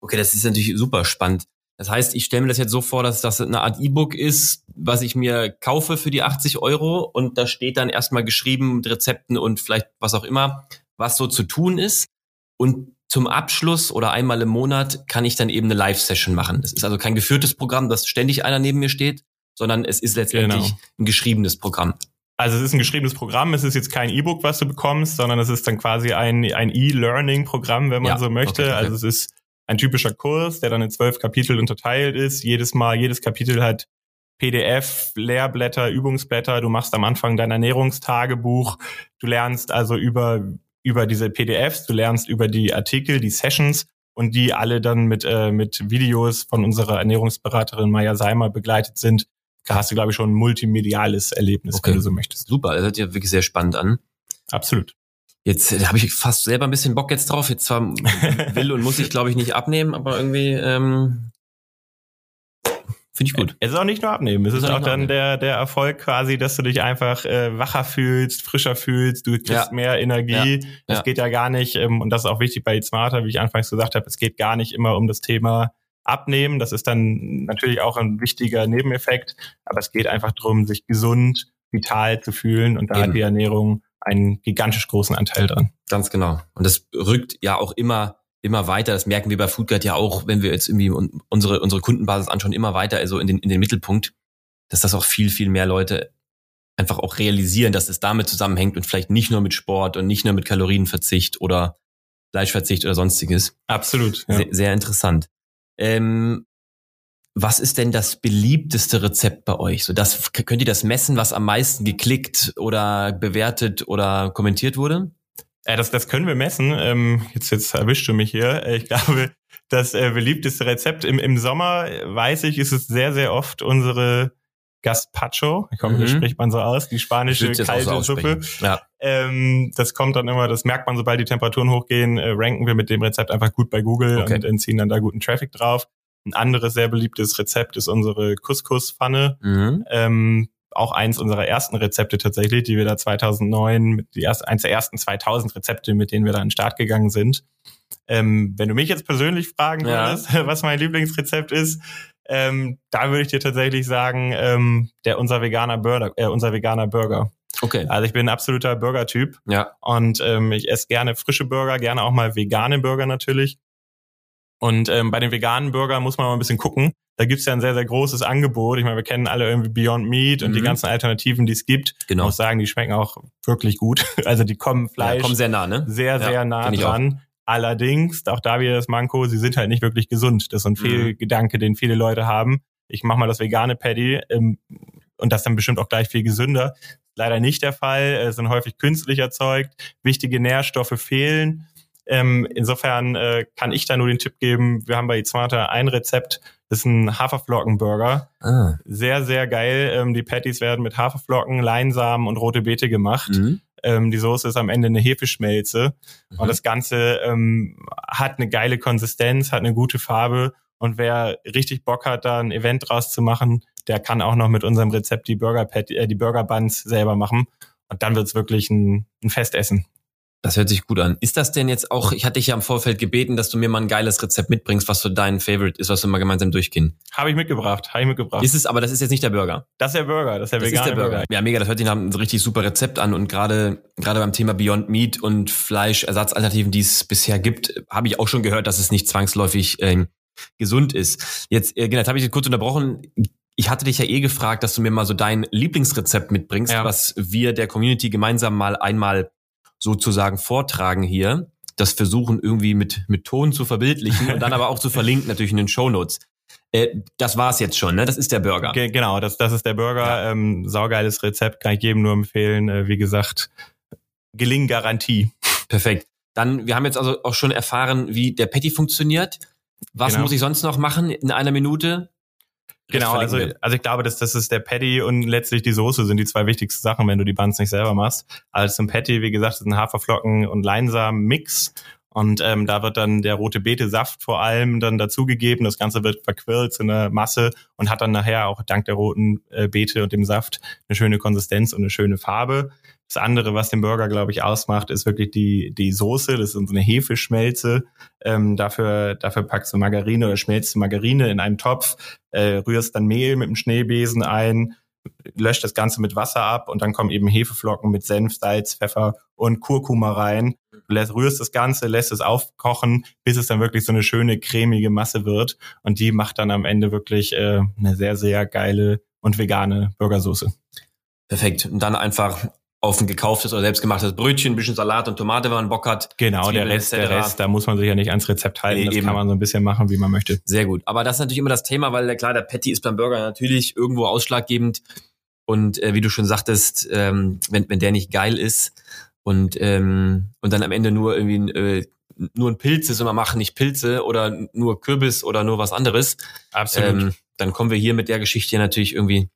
Okay, das ist natürlich super spannend. Das heißt, ich stelle mir das jetzt so vor, dass das eine Art E-Book ist, was ich mir kaufe für die 80 Euro und da steht dann erstmal geschrieben mit Rezepten und vielleicht was auch immer, was so zu tun ist. Und zum Abschluss oder einmal im Monat kann ich dann eben eine Live-Session machen. Das ist also kein geführtes Programm, dass ständig einer neben mir steht, sondern es ist letztendlich genau. ein geschriebenes Programm.
Also es ist ein geschriebenes Programm, es ist jetzt kein E-Book, was du bekommst, sondern es ist dann quasi ein, ein E-Learning-Programm, wenn man ja, so möchte. Okay, okay. Also es ist ein typischer Kurs, der dann in zwölf Kapitel unterteilt ist. Jedes Mal, jedes Kapitel hat PDF, Lehrblätter, Übungsblätter. Du machst am Anfang dein Ernährungstagebuch. Du lernst also über, über diese PDFs, du lernst über die Artikel, die Sessions und die alle dann mit, äh, mit Videos von unserer Ernährungsberaterin Maya Seimer begleitet sind. Da hast du, glaube ich, schon ein multimediales Erlebnis, okay. wenn du so möchtest.
Super, das hört sich ja wirklich sehr spannend an.
Absolut.
Jetzt äh, habe ich fast selber ein bisschen Bock jetzt drauf. Jetzt zwar will und muss ich, glaube ich, nicht abnehmen, aber irgendwie ähm, finde ich gut.
Es ist auch nicht nur abnehmen. Es ist, ist auch dann der, der Erfolg quasi, dass du dich einfach äh, wacher fühlst, frischer fühlst, du kriegst ja. mehr Energie. Ja. Es ja. geht ja gar nicht, ähm, und das ist auch wichtig bei Eat Smarter, wie ich anfangs gesagt habe, es geht gar nicht immer um das Thema Abnehmen. Das ist dann natürlich auch ein wichtiger Nebeneffekt, aber es geht einfach darum, sich gesund, vital zu fühlen und da Eben. hat die Ernährung einen gigantisch großen Anteil dran.
Ganz genau. Und das rückt ja auch immer immer weiter. Das merken wir bei Foodguide ja auch, wenn wir jetzt irgendwie unsere unsere Kundenbasis anschauen, immer weiter also in den in den Mittelpunkt, dass das auch viel viel mehr Leute einfach auch realisieren, dass es damit zusammenhängt und vielleicht nicht nur mit Sport und nicht nur mit Kalorienverzicht oder Fleischverzicht oder sonstiges.
Absolut.
Ja. Sehr, sehr interessant. Ähm, was ist denn das beliebteste Rezept bei euch? So, das, könnt ihr das messen, was am meisten geklickt oder bewertet oder kommentiert wurde?
Ja, das, das können wir messen. Ähm, jetzt, jetzt erwischst du mich hier. Ich glaube, das äh, beliebteste Rezept im, im Sommer, weiß ich, ist es sehr, sehr oft unsere Gazpacho. Ich glaube, mhm. spricht man so aus, die spanische kalte Suppe. Ja. Ähm, das kommt dann immer, das merkt man, sobald die Temperaturen hochgehen, äh, ranken wir mit dem Rezept einfach gut bei Google okay. und entziehen dann da guten Traffic drauf. Ein anderes sehr beliebtes Rezept ist unsere Couscous-Pfanne. Mhm. Ähm, auch eins unserer ersten Rezepte tatsächlich, die wir da 2009, die erste, eins der ersten 2000 Rezepte, mit denen wir da in den Start gegangen sind. Ähm, wenn du mich jetzt persönlich fragen würdest, ja. was mein Lieblingsrezept ist, ähm, da würde ich dir tatsächlich sagen, ähm, der unser veganer Burger, äh, unser veganer Burger.
Okay.
Also ich bin ein absoluter Burger-Typ.
Ja.
Und ähm, ich esse gerne frische Burger, gerne auch mal vegane Burger natürlich. Und ähm, bei den veganen Burger muss man mal ein bisschen gucken. Da gibt's ja ein sehr, sehr großes Angebot. Ich meine, wir kennen alle irgendwie Beyond Meat und mhm. die ganzen Alternativen, die es gibt.
Genau.
Ich muss sagen, die schmecken auch wirklich gut. Also die kommen Fleisch ja,
kommen sehr nah, ne?
Sehr, sehr ja, nah dran. Allerdings, auch da wieder das Manko, sie sind halt nicht wirklich gesund. Das ist ein mhm. Fehlgedanke, den viele Leute haben. Ich mache mal das vegane Patty ähm, und das dann bestimmt auch gleich viel gesünder. Leider nicht der Fall. Es sind häufig künstlich erzeugt. Wichtige Nährstoffe fehlen. Ähm, insofern äh, kann ich da nur den Tipp geben, wir haben bei Smarta ein Rezept, das ist ein Haferflockenburger. Ah. Sehr, sehr geil. Ähm, die Patties werden mit Haferflocken, Leinsamen und rote Beete gemacht. Mhm. Ähm, die Soße ist am Ende eine Hefeschmelze. Mhm. Und das Ganze ähm, hat eine geile Konsistenz, hat eine gute Farbe. Und wer richtig Bock hat, da ein Event draus zu machen, der kann auch noch mit unserem Rezept die Burger, Patty, äh, die Burger Buns selber machen. Und dann wird's wirklich ein, ein Festessen.
Das hört sich gut an. Ist das denn jetzt auch, ich hatte dich ja im Vorfeld gebeten, dass du mir mal ein geiles Rezept mitbringst, was so dein Favorite ist, was wir mal gemeinsam durchgehen.
Habe ich mitgebracht, habe ich mitgebracht.
Ist es, aber das ist jetzt nicht der Burger.
Das ist der Burger, das ist der das vegane ist der Burger. Burger.
Ja, mega, das hört sich nach einem richtig super Rezept an und gerade gerade beim Thema Beyond Meat und Fleischersatzalternativen, die es bisher gibt, habe ich auch schon gehört, dass es nicht zwangsläufig äh, gesund ist. Jetzt, äh, genau, jetzt habe ich dich kurz unterbrochen. Ich hatte dich ja eh gefragt, dass du mir mal so dein Lieblingsrezept mitbringst, ja. was wir der Community gemeinsam mal einmal sozusagen vortragen hier, das versuchen irgendwie mit, mit Ton zu verbildlichen und dann aber auch zu verlinken, natürlich in den Show Notes. Äh, das war's jetzt schon, ne? Das ist der Burger.
Ge genau, das, das ist der Burger. Ja. Ähm, saugeiles Rezept, kann ich jedem nur empfehlen. Äh, wie gesagt, Gelinggarantie.
Perfekt. Dann, wir haben jetzt also auch schon erfahren, wie der Patty funktioniert. Was genau. muss ich sonst noch machen in einer Minute?
Genau, also, also ich glaube, dass das ist der Patty und letztlich die Soße sind die zwei wichtigsten Sachen, wenn du die Buns nicht selber machst. Also ein Patty, wie gesagt, ist ein Haferflocken und Leinsamen-Mix. Und ähm, da wird dann der rote Beete-Saft vor allem dann dazugegeben. Das Ganze wird verquirlt zu einer Masse und hat dann nachher auch dank der roten äh, Beete und dem Saft eine schöne Konsistenz und eine schöne Farbe. Das andere, was den Burger, glaube ich, ausmacht, ist wirklich die, die Soße. Das ist so eine Hefeschmelze. Ähm, dafür, dafür packst du Margarine oder schmelzt du Margarine in einen Topf, äh, rührst dann Mehl mit dem Schneebesen ein, löscht das Ganze mit Wasser ab und dann kommen eben Hefeflocken mit Senf, Salz, Pfeffer und Kurkuma rein. Du lässt, rührst das Ganze, lässt es aufkochen, bis es dann wirklich so eine schöne cremige Masse wird. Und die macht dann am Ende wirklich äh, eine sehr, sehr geile und vegane Burgersoße.
Perfekt. Und dann einfach auf ein gekauftes oder selbstgemachtes Brötchen, ein bisschen Salat und Tomate, wenn man Bock hat.
Genau, Zwiebeln, der Rest, der Rest, da muss man sich ja nicht ans Rezept halten. Nee, das eben. kann man so ein bisschen machen, wie man möchte.
Sehr gut. Aber das ist natürlich immer das Thema, weil klar, der Patty ist beim Burger natürlich irgendwo ausschlaggebend. Und äh, wie du schon sagtest, ähm, wenn, wenn der nicht geil ist und, ähm, und dann am Ende nur irgendwie ein, äh, nur ein Pilz ist und man macht nicht Pilze oder nur Kürbis oder nur was anderes.
Absolut. Ähm,
dann kommen wir hier mit der Geschichte natürlich irgendwie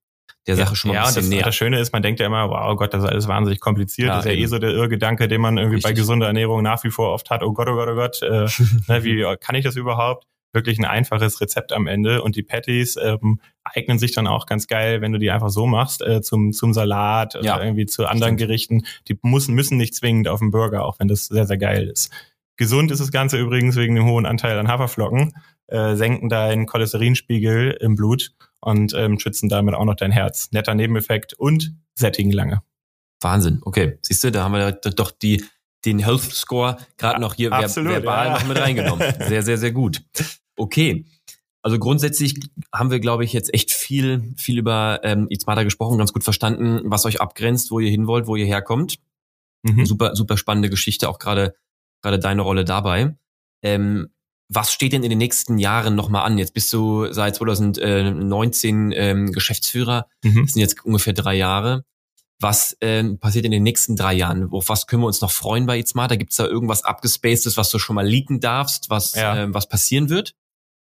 der Sache schon mal
ja,
ein bisschen
das,
näher.
Das Schöne ist, man denkt ja immer, wow oh Gott, das ist alles wahnsinnig kompliziert. Ja, das ist ja eben. eh so der Irrgedanke, den man irgendwie Richtig. bei gesunder Ernährung nach wie vor oft hat. Oh Gott, oh Gott, oh Gott, äh, ne, wie kann ich das überhaupt? Wirklich ein einfaches Rezept am Ende. Und die Patties ähm, eignen sich dann auch ganz geil, wenn du die einfach so machst, äh, zum, zum Salat oder ja, irgendwie zu anderen stimmt. Gerichten. Die müssen, müssen nicht zwingend auf dem Burger, auch wenn das sehr, sehr geil ist. Gesund ist das Ganze übrigens wegen dem hohen Anteil an Haferflocken, äh, senken deinen Cholesterinspiegel im Blut und ähm, schützen damit auch noch dein Herz. Netter Nebeneffekt und sättigen lange.
Wahnsinn. Okay, siehst du, da haben wir doch die den Health Score gerade noch hier
Absolut,
verbal ja. noch mit reingenommen. Sehr, sehr, sehr gut. Okay. Also grundsätzlich haben wir, glaube ich, jetzt echt viel, viel über ähm, Izmata gesprochen, ganz gut verstanden, was euch abgrenzt, wo ihr hin wollt, wo ihr herkommt. Mhm. Super, super spannende Geschichte, auch gerade gerade deine Rolle dabei. Ähm, was steht denn in den nächsten Jahren nochmal an? Jetzt bist du seit 2019 ähm, Geschäftsführer. Mhm. Das sind jetzt ungefähr drei Jahre. Was ähm, passiert in den nächsten drei Jahren? Auf was können wir uns noch freuen bei Itzmata? Gibt es da irgendwas abgespacedes, was du schon mal leaken darfst, was, ja. ähm, was passieren wird?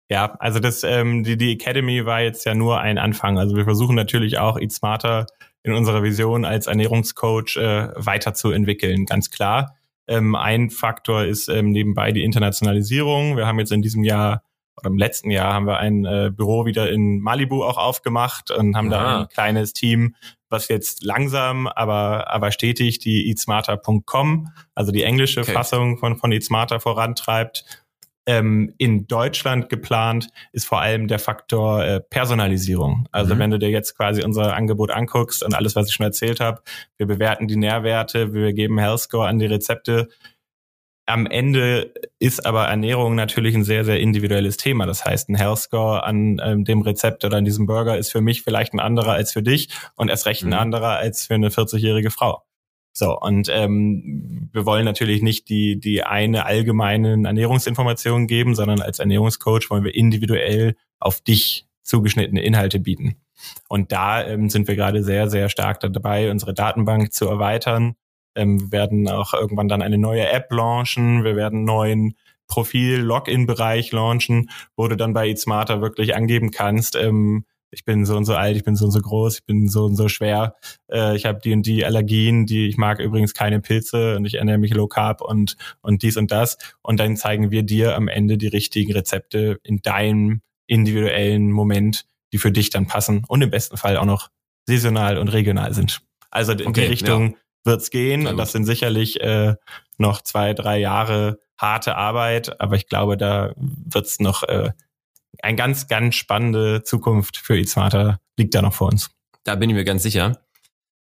Ja, also das, ähm, die, die Academy war jetzt ja nur ein Anfang. Also wir versuchen natürlich auch Eat Smarter in unserer Vision als Ernährungscoach äh, weiterzuentwickeln, ganz klar. Ähm, ein Faktor ist ähm, nebenbei die Internationalisierung. Wir haben jetzt in diesem Jahr oder im letzten Jahr haben wir ein äh, Büro wieder in Malibu auch aufgemacht und haben Aha. da ein kleines Team, was jetzt langsam, aber, aber stetig die eatsmarter.com, also die englische okay. Fassung von, von eatsmarter vorantreibt ähm, in Deutschland geplant ist vor allem der Faktor äh, Personalisierung. Also mhm. wenn du dir jetzt quasi unser Angebot anguckst und alles, was ich schon erzählt habe, wir bewerten die Nährwerte, wir geben Health Score an die Rezepte. Am Ende ist aber Ernährung natürlich ein sehr, sehr individuelles Thema. Das heißt, ein Health Score an ähm, dem Rezept oder an diesem Burger ist für mich vielleicht ein anderer als für dich und erst recht ein mhm. anderer als für eine 40-jährige Frau. So, und ähm, wir wollen natürlich nicht die, die eine allgemeine Ernährungsinformation geben, sondern als Ernährungscoach wollen wir individuell auf dich zugeschnittene Inhalte bieten. Und da ähm, sind wir gerade sehr, sehr stark dabei, unsere Datenbank zu erweitern. Ähm, wir werden auch irgendwann dann eine neue App launchen. Wir werden einen neuen Profil-Login-Bereich launchen, wo du dann bei eSmarter wirklich angeben kannst, ähm, ich bin so und so alt, ich bin so und so groß, ich bin so und so schwer, äh, ich habe die und die Allergien, die ich mag übrigens keine Pilze und ich ernähre mich low carb und und dies und das und dann zeigen wir dir am Ende die richtigen Rezepte in deinem individuellen Moment, die für dich dann passen und im besten Fall auch noch saisonal und regional sind. Also in okay, die Richtung ja. wird's gehen und das sind sicherlich äh, noch zwei, drei Jahre harte Arbeit, aber ich glaube, da wird's noch äh, ein ganz, ganz spannende Zukunft für eSmarter liegt da noch vor uns.
Da bin ich mir ganz sicher.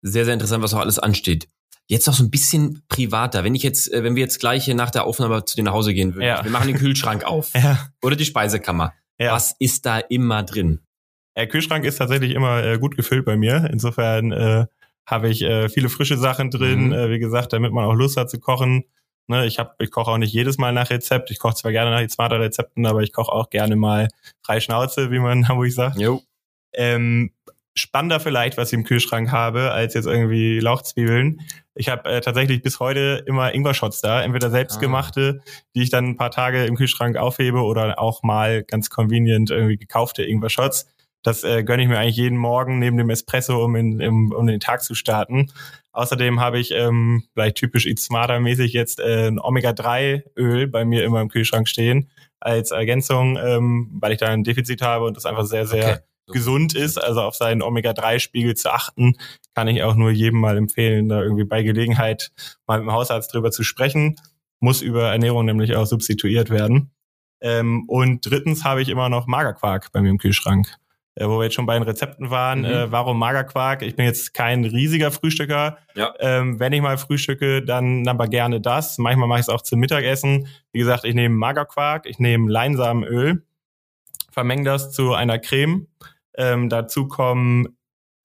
Sehr, sehr interessant, was noch alles ansteht. Jetzt noch so ein bisschen privater. Wenn ich jetzt, äh, wenn wir jetzt gleich hier nach der Aufnahme zu dir nach Hause gehen würden, ja. wir machen den Kühlschrank auf ja. oder die Speisekammer. Ja. Was ist da immer drin?
Der Kühlschrank ist tatsächlich immer äh, gut gefüllt bei mir. Insofern äh, habe ich äh, viele frische Sachen drin. Mhm. Äh, wie gesagt, damit man auch Lust hat zu kochen. Ne, ich hab, ich koche auch nicht jedes Mal nach Rezept. Ich koche zwar gerne nach smarter Rezepten, aber ich koche auch gerne mal frei Schnauze, wie man in Hamburg sagt. Jo. Ähm, spannender vielleicht, was ich im Kühlschrank habe, als jetzt irgendwie Lauchzwiebeln. Ich habe äh, tatsächlich bis heute immer Ingwer-Shots da, entweder selbstgemachte, ah. die ich dann ein paar Tage im Kühlschrank aufhebe oder auch mal ganz convenient irgendwie gekaufte Ingwer-Shots. Das äh, gönne ich mir eigentlich jeden Morgen neben dem Espresso, um, in, im, um den Tag zu starten. Außerdem habe ich ähm, vielleicht typisch Eat Smarter mäßig jetzt äh, ein Omega-3-Öl bei mir immer im Kühlschrank stehen als Ergänzung, ähm, weil ich da ein Defizit habe und das einfach sehr, sehr okay. gesund ist. Also auf seinen Omega-3-Spiegel zu achten, kann ich auch nur jedem mal empfehlen, da irgendwie bei Gelegenheit mal mit dem Hausarzt drüber zu sprechen. Muss über Ernährung nämlich auch substituiert werden. Ähm, und drittens habe ich immer noch Magerquark bei mir im Kühlschrank äh, wo wir jetzt schon bei den Rezepten waren. Mhm. Äh, warum Magerquark? Ich bin jetzt kein riesiger Frühstücker. Ja. Ähm, wenn ich mal frühstücke, dann aber gerne das. Manchmal mache ich es auch zum Mittagessen. Wie gesagt, ich nehme Magerquark, ich nehme Leinsamenöl, vermenge das zu einer Creme. Ähm, dazu kommen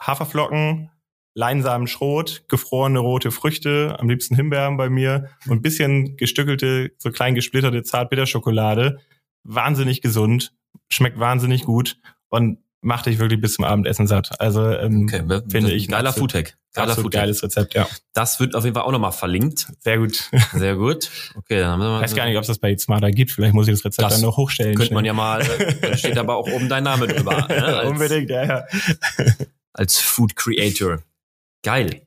Haferflocken, Leinsamenschrot, gefrorene rote Früchte, am liebsten Himbeeren bei mir und bisschen gestückelte, so klein gesplitterte Zartbitterschokolade. Wahnsinnig gesund, schmeckt wahnsinnig gut und macht dich wirklich bis zum Abendessen satt. Also ähm, okay, finde ich
geiler Foodtech.
Geiler Foodtech. geiles Rezept, ja.
Das wird auf jeden Fall auch nochmal verlinkt.
Sehr gut.
Sehr gut. Okay, dann haben wir mal.
Ich weiß gar nicht, ob es das bei Smarter gibt. Vielleicht muss ich das Rezept das dann noch hochstellen.
Könnte man ja mal. Da steht aber auch oben dein Name drüber. Ne?
Als, Unbedingt, ja, ja.
Als Food Creator. Geil.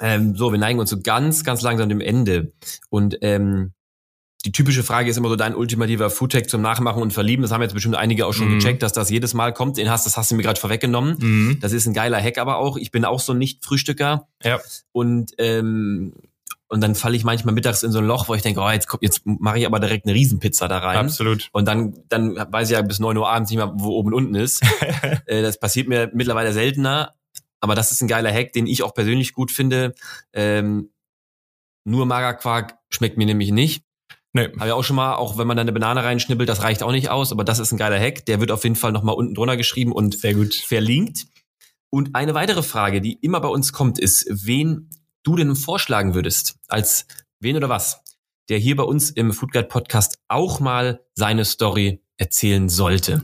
Ähm, so, wir neigen uns so ganz, ganz langsam dem Ende. Und ähm, die typische Frage ist immer so dein ultimativer Foodtech zum Nachmachen und Verlieben. Das haben jetzt bestimmt einige auch schon mhm. gecheckt, dass das jedes Mal kommt. Den hast, das hast du mir gerade vorweggenommen. Mhm. Das ist ein geiler Hack aber auch. Ich bin auch so ein Nicht-Frühstücker. Ja. Und ähm, und dann falle ich manchmal mittags in so ein Loch, wo ich denke, oh, jetzt, jetzt mache ich aber direkt eine Riesenpizza da rein.
Absolut.
Und dann, dann weiß ich ja bis neun Uhr abends nicht mehr, wo oben und unten ist. äh, das passiert mir mittlerweile seltener. Aber das ist ein geiler Hack, den ich auch persönlich gut finde. Ähm, nur Magerquark schmeckt mir nämlich nicht. Nee. Habe ich auch schon mal, auch wenn man da eine Banane reinschnippelt, das reicht auch nicht aus, aber das ist ein geiler Hack. Der wird auf jeden Fall nochmal unten drunter geschrieben und Sehr gut. verlinkt. Und eine weitere Frage, die immer bei uns kommt, ist, wen du denn vorschlagen würdest, als wen oder was, der hier bei uns im Food Guide Podcast auch mal seine Story erzählen sollte.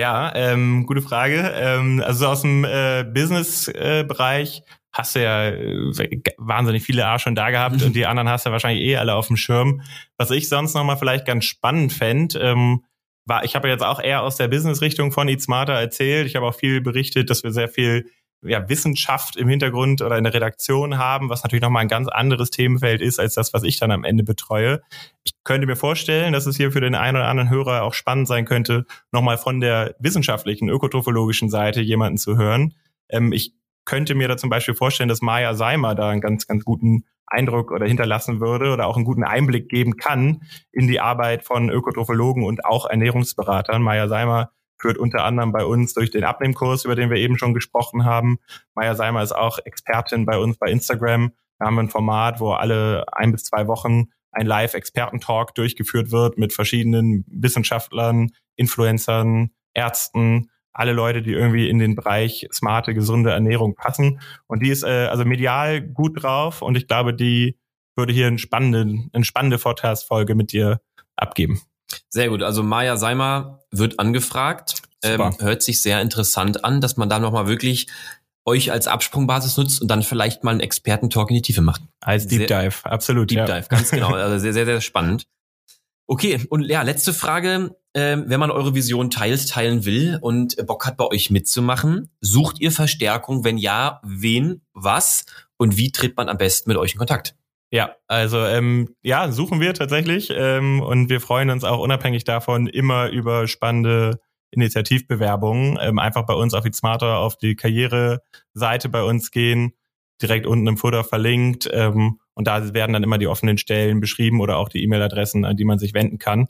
Ja, ähm, gute Frage. Ähm, also aus dem äh, Business-Bereich äh, hast du ja äh, wahnsinnig viele A schon da gehabt mhm. und die anderen hast du wahrscheinlich eh alle auf dem Schirm. Was ich sonst nochmal vielleicht ganz spannend fände, ähm, war, ich habe jetzt auch eher aus der Business-Richtung von Eat Smarter erzählt. Ich habe auch viel berichtet, dass wir sehr viel ja, Wissenschaft im Hintergrund oder in der Redaktion haben, was natürlich nochmal ein ganz anderes Themenfeld ist, als das, was ich dann am Ende betreue. Ich könnte mir vorstellen, dass es hier für den einen oder anderen Hörer auch spannend sein könnte, nochmal von der wissenschaftlichen, ökotrophologischen Seite jemanden zu hören. Ähm, ich könnte mir da zum Beispiel vorstellen, dass Maya Seimer da einen ganz, ganz guten Eindruck oder hinterlassen würde oder auch einen guten Einblick geben kann in die Arbeit von Ökotrophologen und auch Ernährungsberatern. Maya Seimer führt unter anderem bei uns durch den Abnehmkurs, über den wir eben schon gesprochen haben. Maya Seimer ist auch Expertin bei uns bei Instagram. Da haben wir ein Format, wo alle ein bis zwei Wochen ein Live-Experten-Talk durchgeführt wird mit verschiedenen Wissenschaftlern, Influencern, Ärzten, alle Leute, die irgendwie in den Bereich smarte, gesunde Ernährung passen. Und die ist äh, also medial gut drauf und ich glaube, die würde hier eine spannende, eine spannende Vortragsfolge mit dir abgeben.
Sehr gut. Also Maja Seimer wird angefragt. Ähm, hört sich sehr interessant an, dass man da nochmal wirklich euch als Absprungbasis nutzt und dann vielleicht mal einen Experten-Talk in die Tiefe macht.
Als Deep sehr, Dive, absolut.
Deep ja. Dive, ganz genau. Also sehr, sehr, sehr spannend. Okay, und ja, letzte Frage. Ähm, wenn man eure Vision teilt, teilen will und Bock hat, bei euch mitzumachen, sucht ihr Verstärkung? Wenn ja, wen, was und wie tritt man am besten mit euch in Kontakt?
Ja, also ähm, ja, suchen wir tatsächlich ähm, und wir freuen uns auch unabhängig davon immer über spannende Initiativbewerbungen. Ähm, einfach bei uns auf die Smarter auf die Karriereseite bei uns gehen, direkt unten im Footer verlinkt ähm, und da werden dann immer die offenen Stellen beschrieben oder auch die E-Mail-Adressen, an die man sich wenden kann.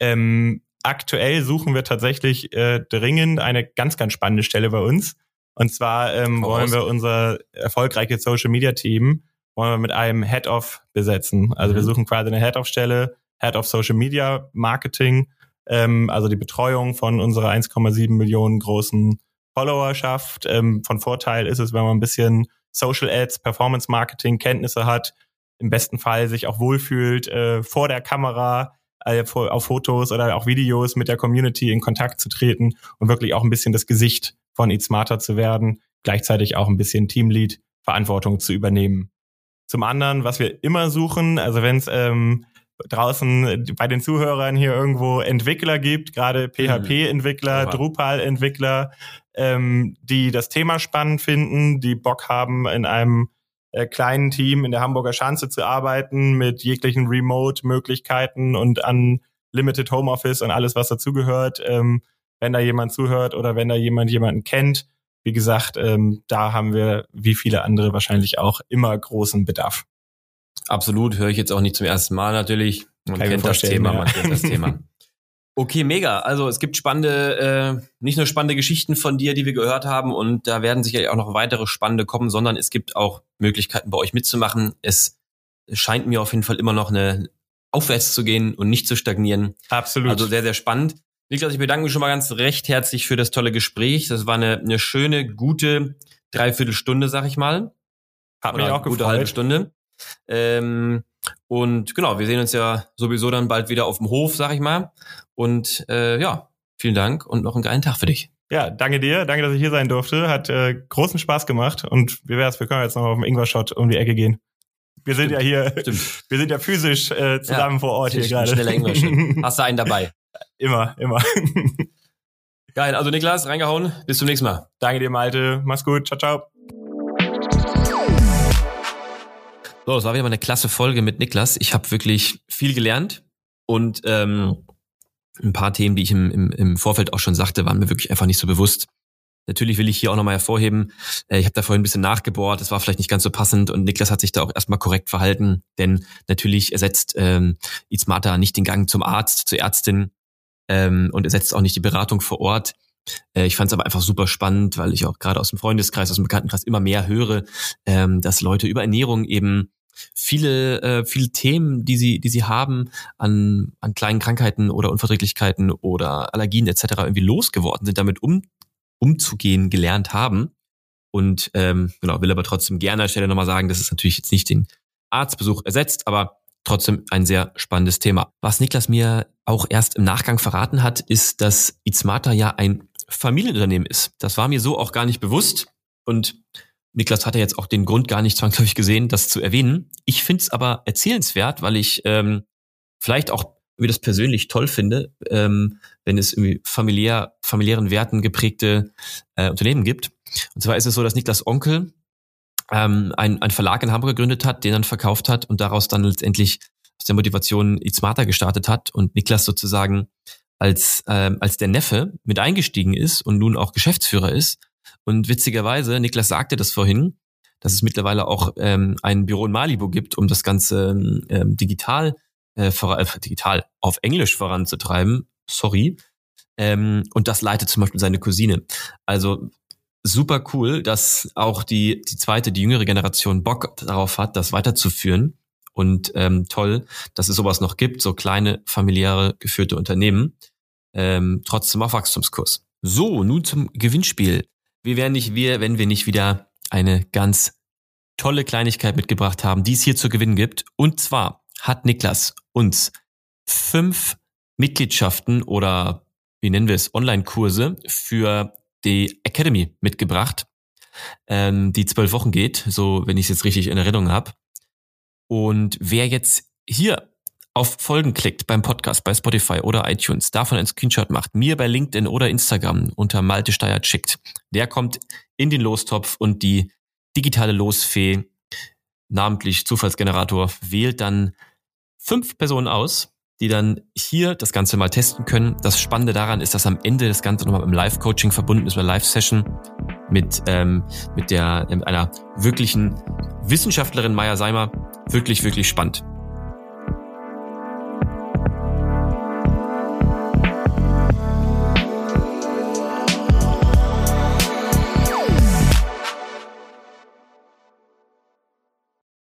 Ähm, aktuell suchen wir tatsächlich äh, dringend eine ganz, ganz spannende Stelle bei uns. Und zwar ähm, wollen wir unser erfolgreiches Social Media Team wollen wir mit einem Head-Off besetzen. Also mhm. wir suchen quasi eine Head-Off-Stelle, Head of Social Media Marketing, ähm, also die Betreuung von unserer 1,7 Millionen großen Followerschaft. Ähm, von Vorteil ist es, wenn man ein bisschen Social Ads, Performance Marketing Kenntnisse hat, im besten Fall sich auch wohlfühlt, äh, vor der Kamera, äh, auf Fotos oder auch Videos mit der Community in Kontakt zu treten und wirklich auch ein bisschen das Gesicht von Eat Smarter zu werden, gleichzeitig auch ein bisschen Teamlead Verantwortung zu übernehmen. Zum anderen, was wir immer suchen, also wenn es ähm, draußen bei den Zuhörern hier irgendwo Entwickler gibt, gerade PHP-Entwickler, mhm. Drupal-Entwickler, ähm, die das Thema spannend finden, die Bock haben, in einem äh, kleinen Team in der Hamburger Schanze zu arbeiten, mit jeglichen Remote-Möglichkeiten und an Limited Homeoffice und alles, was dazugehört. Ähm, wenn da jemand zuhört oder wenn da jemand jemanden kennt, wie gesagt, ähm, da haben wir, wie viele andere wahrscheinlich auch, immer großen Bedarf.
Absolut, höre ich jetzt auch nicht zum ersten Mal natürlich. Man Kann kennt das Thema, ja. man kennt das Thema. Okay, mega. Also es gibt spannende, äh, nicht nur spannende Geschichten von dir, die wir gehört haben, und da werden sicherlich auch noch weitere spannende kommen, sondern es gibt auch Möglichkeiten bei euch mitzumachen. Es scheint mir auf jeden Fall immer noch eine aufwärts zu gehen und nicht zu stagnieren.
Absolut.
Also sehr, sehr spannend. Niklas, ich bedanke mich schon mal ganz recht herzlich für das tolle Gespräch. Das war eine, eine schöne, gute Dreiviertelstunde, sag ich mal.
Hat mich auch
gefreut. Gute halbe Stunde. Ähm, und genau, wir sehen uns ja sowieso dann bald wieder auf dem Hof, sag ich mal. Und äh, ja, vielen Dank und noch einen geilen Tag für dich.
Ja, danke dir. Danke, dass ich hier sein durfte. Hat äh, großen Spaß gemacht. Und wie wär's, wir können jetzt noch auf dem Ingwer-Shot um die Ecke gehen. Wir sind Stimmt. ja hier, Stimmt. wir sind ja physisch äh, zusammen ja, vor Ort hier gerade. Schneller
Ingwer-Shot. Hast du einen dabei?
Immer, immer.
Geil, also Niklas, reingehauen. Bis zum nächsten Mal.
Danke dir, Malte. Mach's gut. Ciao, ciao.
So, es war wieder mal eine klasse Folge mit Niklas. Ich habe wirklich viel gelernt und ähm, ein paar Themen, die ich im, im, im Vorfeld auch schon sagte, waren mir wirklich einfach nicht so bewusst. Natürlich will ich hier auch nochmal hervorheben, äh, ich habe da vorhin ein bisschen nachgebohrt, das war vielleicht nicht ganz so passend und Niklas hat sich da auch erstmal korrekt verhalten, denn natürlich ersetzt ähm, Izmata nicht den Gang zum Arzt, zur Ärztin ähm, und ersetzt auch nicht die Beratung vor Ort. Äh, ich fand es aber einfach super spannend, weil ich auch gerade aus dem Freundeskreis, aus dem Bekanntenkreis immer mehr höre, ähm, dass Leute über Ernährung eben viele, äh, viele Themen, die sie, die sie haben an, an kleinen Krankheiten oder Unverträglichkeiten oder Allergien etc. irgendwie losgeworden sind, damit um, umzugehen gelernt haben. Und ähm, genau, will aber trotzdem gerne an der Stelle nochmal sagen, dass es natürlich jetzt nicht den Arztbesuch ersetzt, aber trotzdem ein sehr spannendes Thema. Was Niklas mir auch erst im Nachgang verraten hat, ist, dass Izmata ja ein Familienunternehmen ist. Das war mir so auch gar nicht bewusst. Und Niklas hat ja jetzt auch den Grund gar nicht zwangsläufig gesehen, das zu erwähnen. Ich finde es aber erzählenswert, weil ich ähm, vielleicht auch wie das persönlich toll finde, ähm, wenn es irgendwie familiär, familiären Werten geprägte äh, Unternehmen gibt. Und zwar ist es so, dass Niklas Onkel ähm, ein, ein Verlag in Hamburg gegründet hat, den dann verkauft hat und daraus dann letztendlich aus der Motivation Eat Smarter gestartet hat und Niklas sozusagen als, ähm, als der Neffe mit eingestiegen ist und nun auch Geschäftsführer ist. Und witzigerweise, Niklas sagte das vorhin, dass es mittlerweile auch ähm, ein Büro in Malibu gibt, um das Ganze ähm, digital, äh, äh, digital auf Englisch voranzutreiben. Sorry. Ähm, und das leitet zum Beispiel seine Cousine. Also super cool, dass auch die, die zweite, die jüngere Generation Bock darauf hat, das weiterzuführen. Und ähm, toll, dass es sowas noch gibt, so kleine familiäre geführte Unternehmen, ähm, trotzdem auf Wachstumskurs. So, nun zum Gewinnspiel. Wir wären nicht wir, wenn wir nicht wieder eine ganz tolle Kleinigkeit mitgebracht haben, die es hier zu gewinnen gibt. Und zwar hat Niklas uns fünf Mitgliedschaften oder wie nennen wir es, Online-Kurse für die Academy mitgebracht, ähm, die zwölf Wochen geht, so wenn ich es jetzt richtig in Erinnerung habe. Und wer jetzt hier auf Folgen klickt beim Podcast, bei Spotify oder iTunes, davon ein Screenshot macht, mir bei LinkedIn oder Instagram unter Malte Steyert schickt, der kommt in den Lostopf und die digitale Losfee, namentlich Zufallsgenerator, wählt dann fünf Personen aus, die dann hier das Ganze mal testen können. Das Spannende daran ist, dass am Ende das Ganze nochmal im Live-Coaching verbunden ist, mit Live-Session mit, ähm, mit der, mit einer wirklichen Wissenschaftlerin Maya Seimer. Wirklich, wirklich spannend.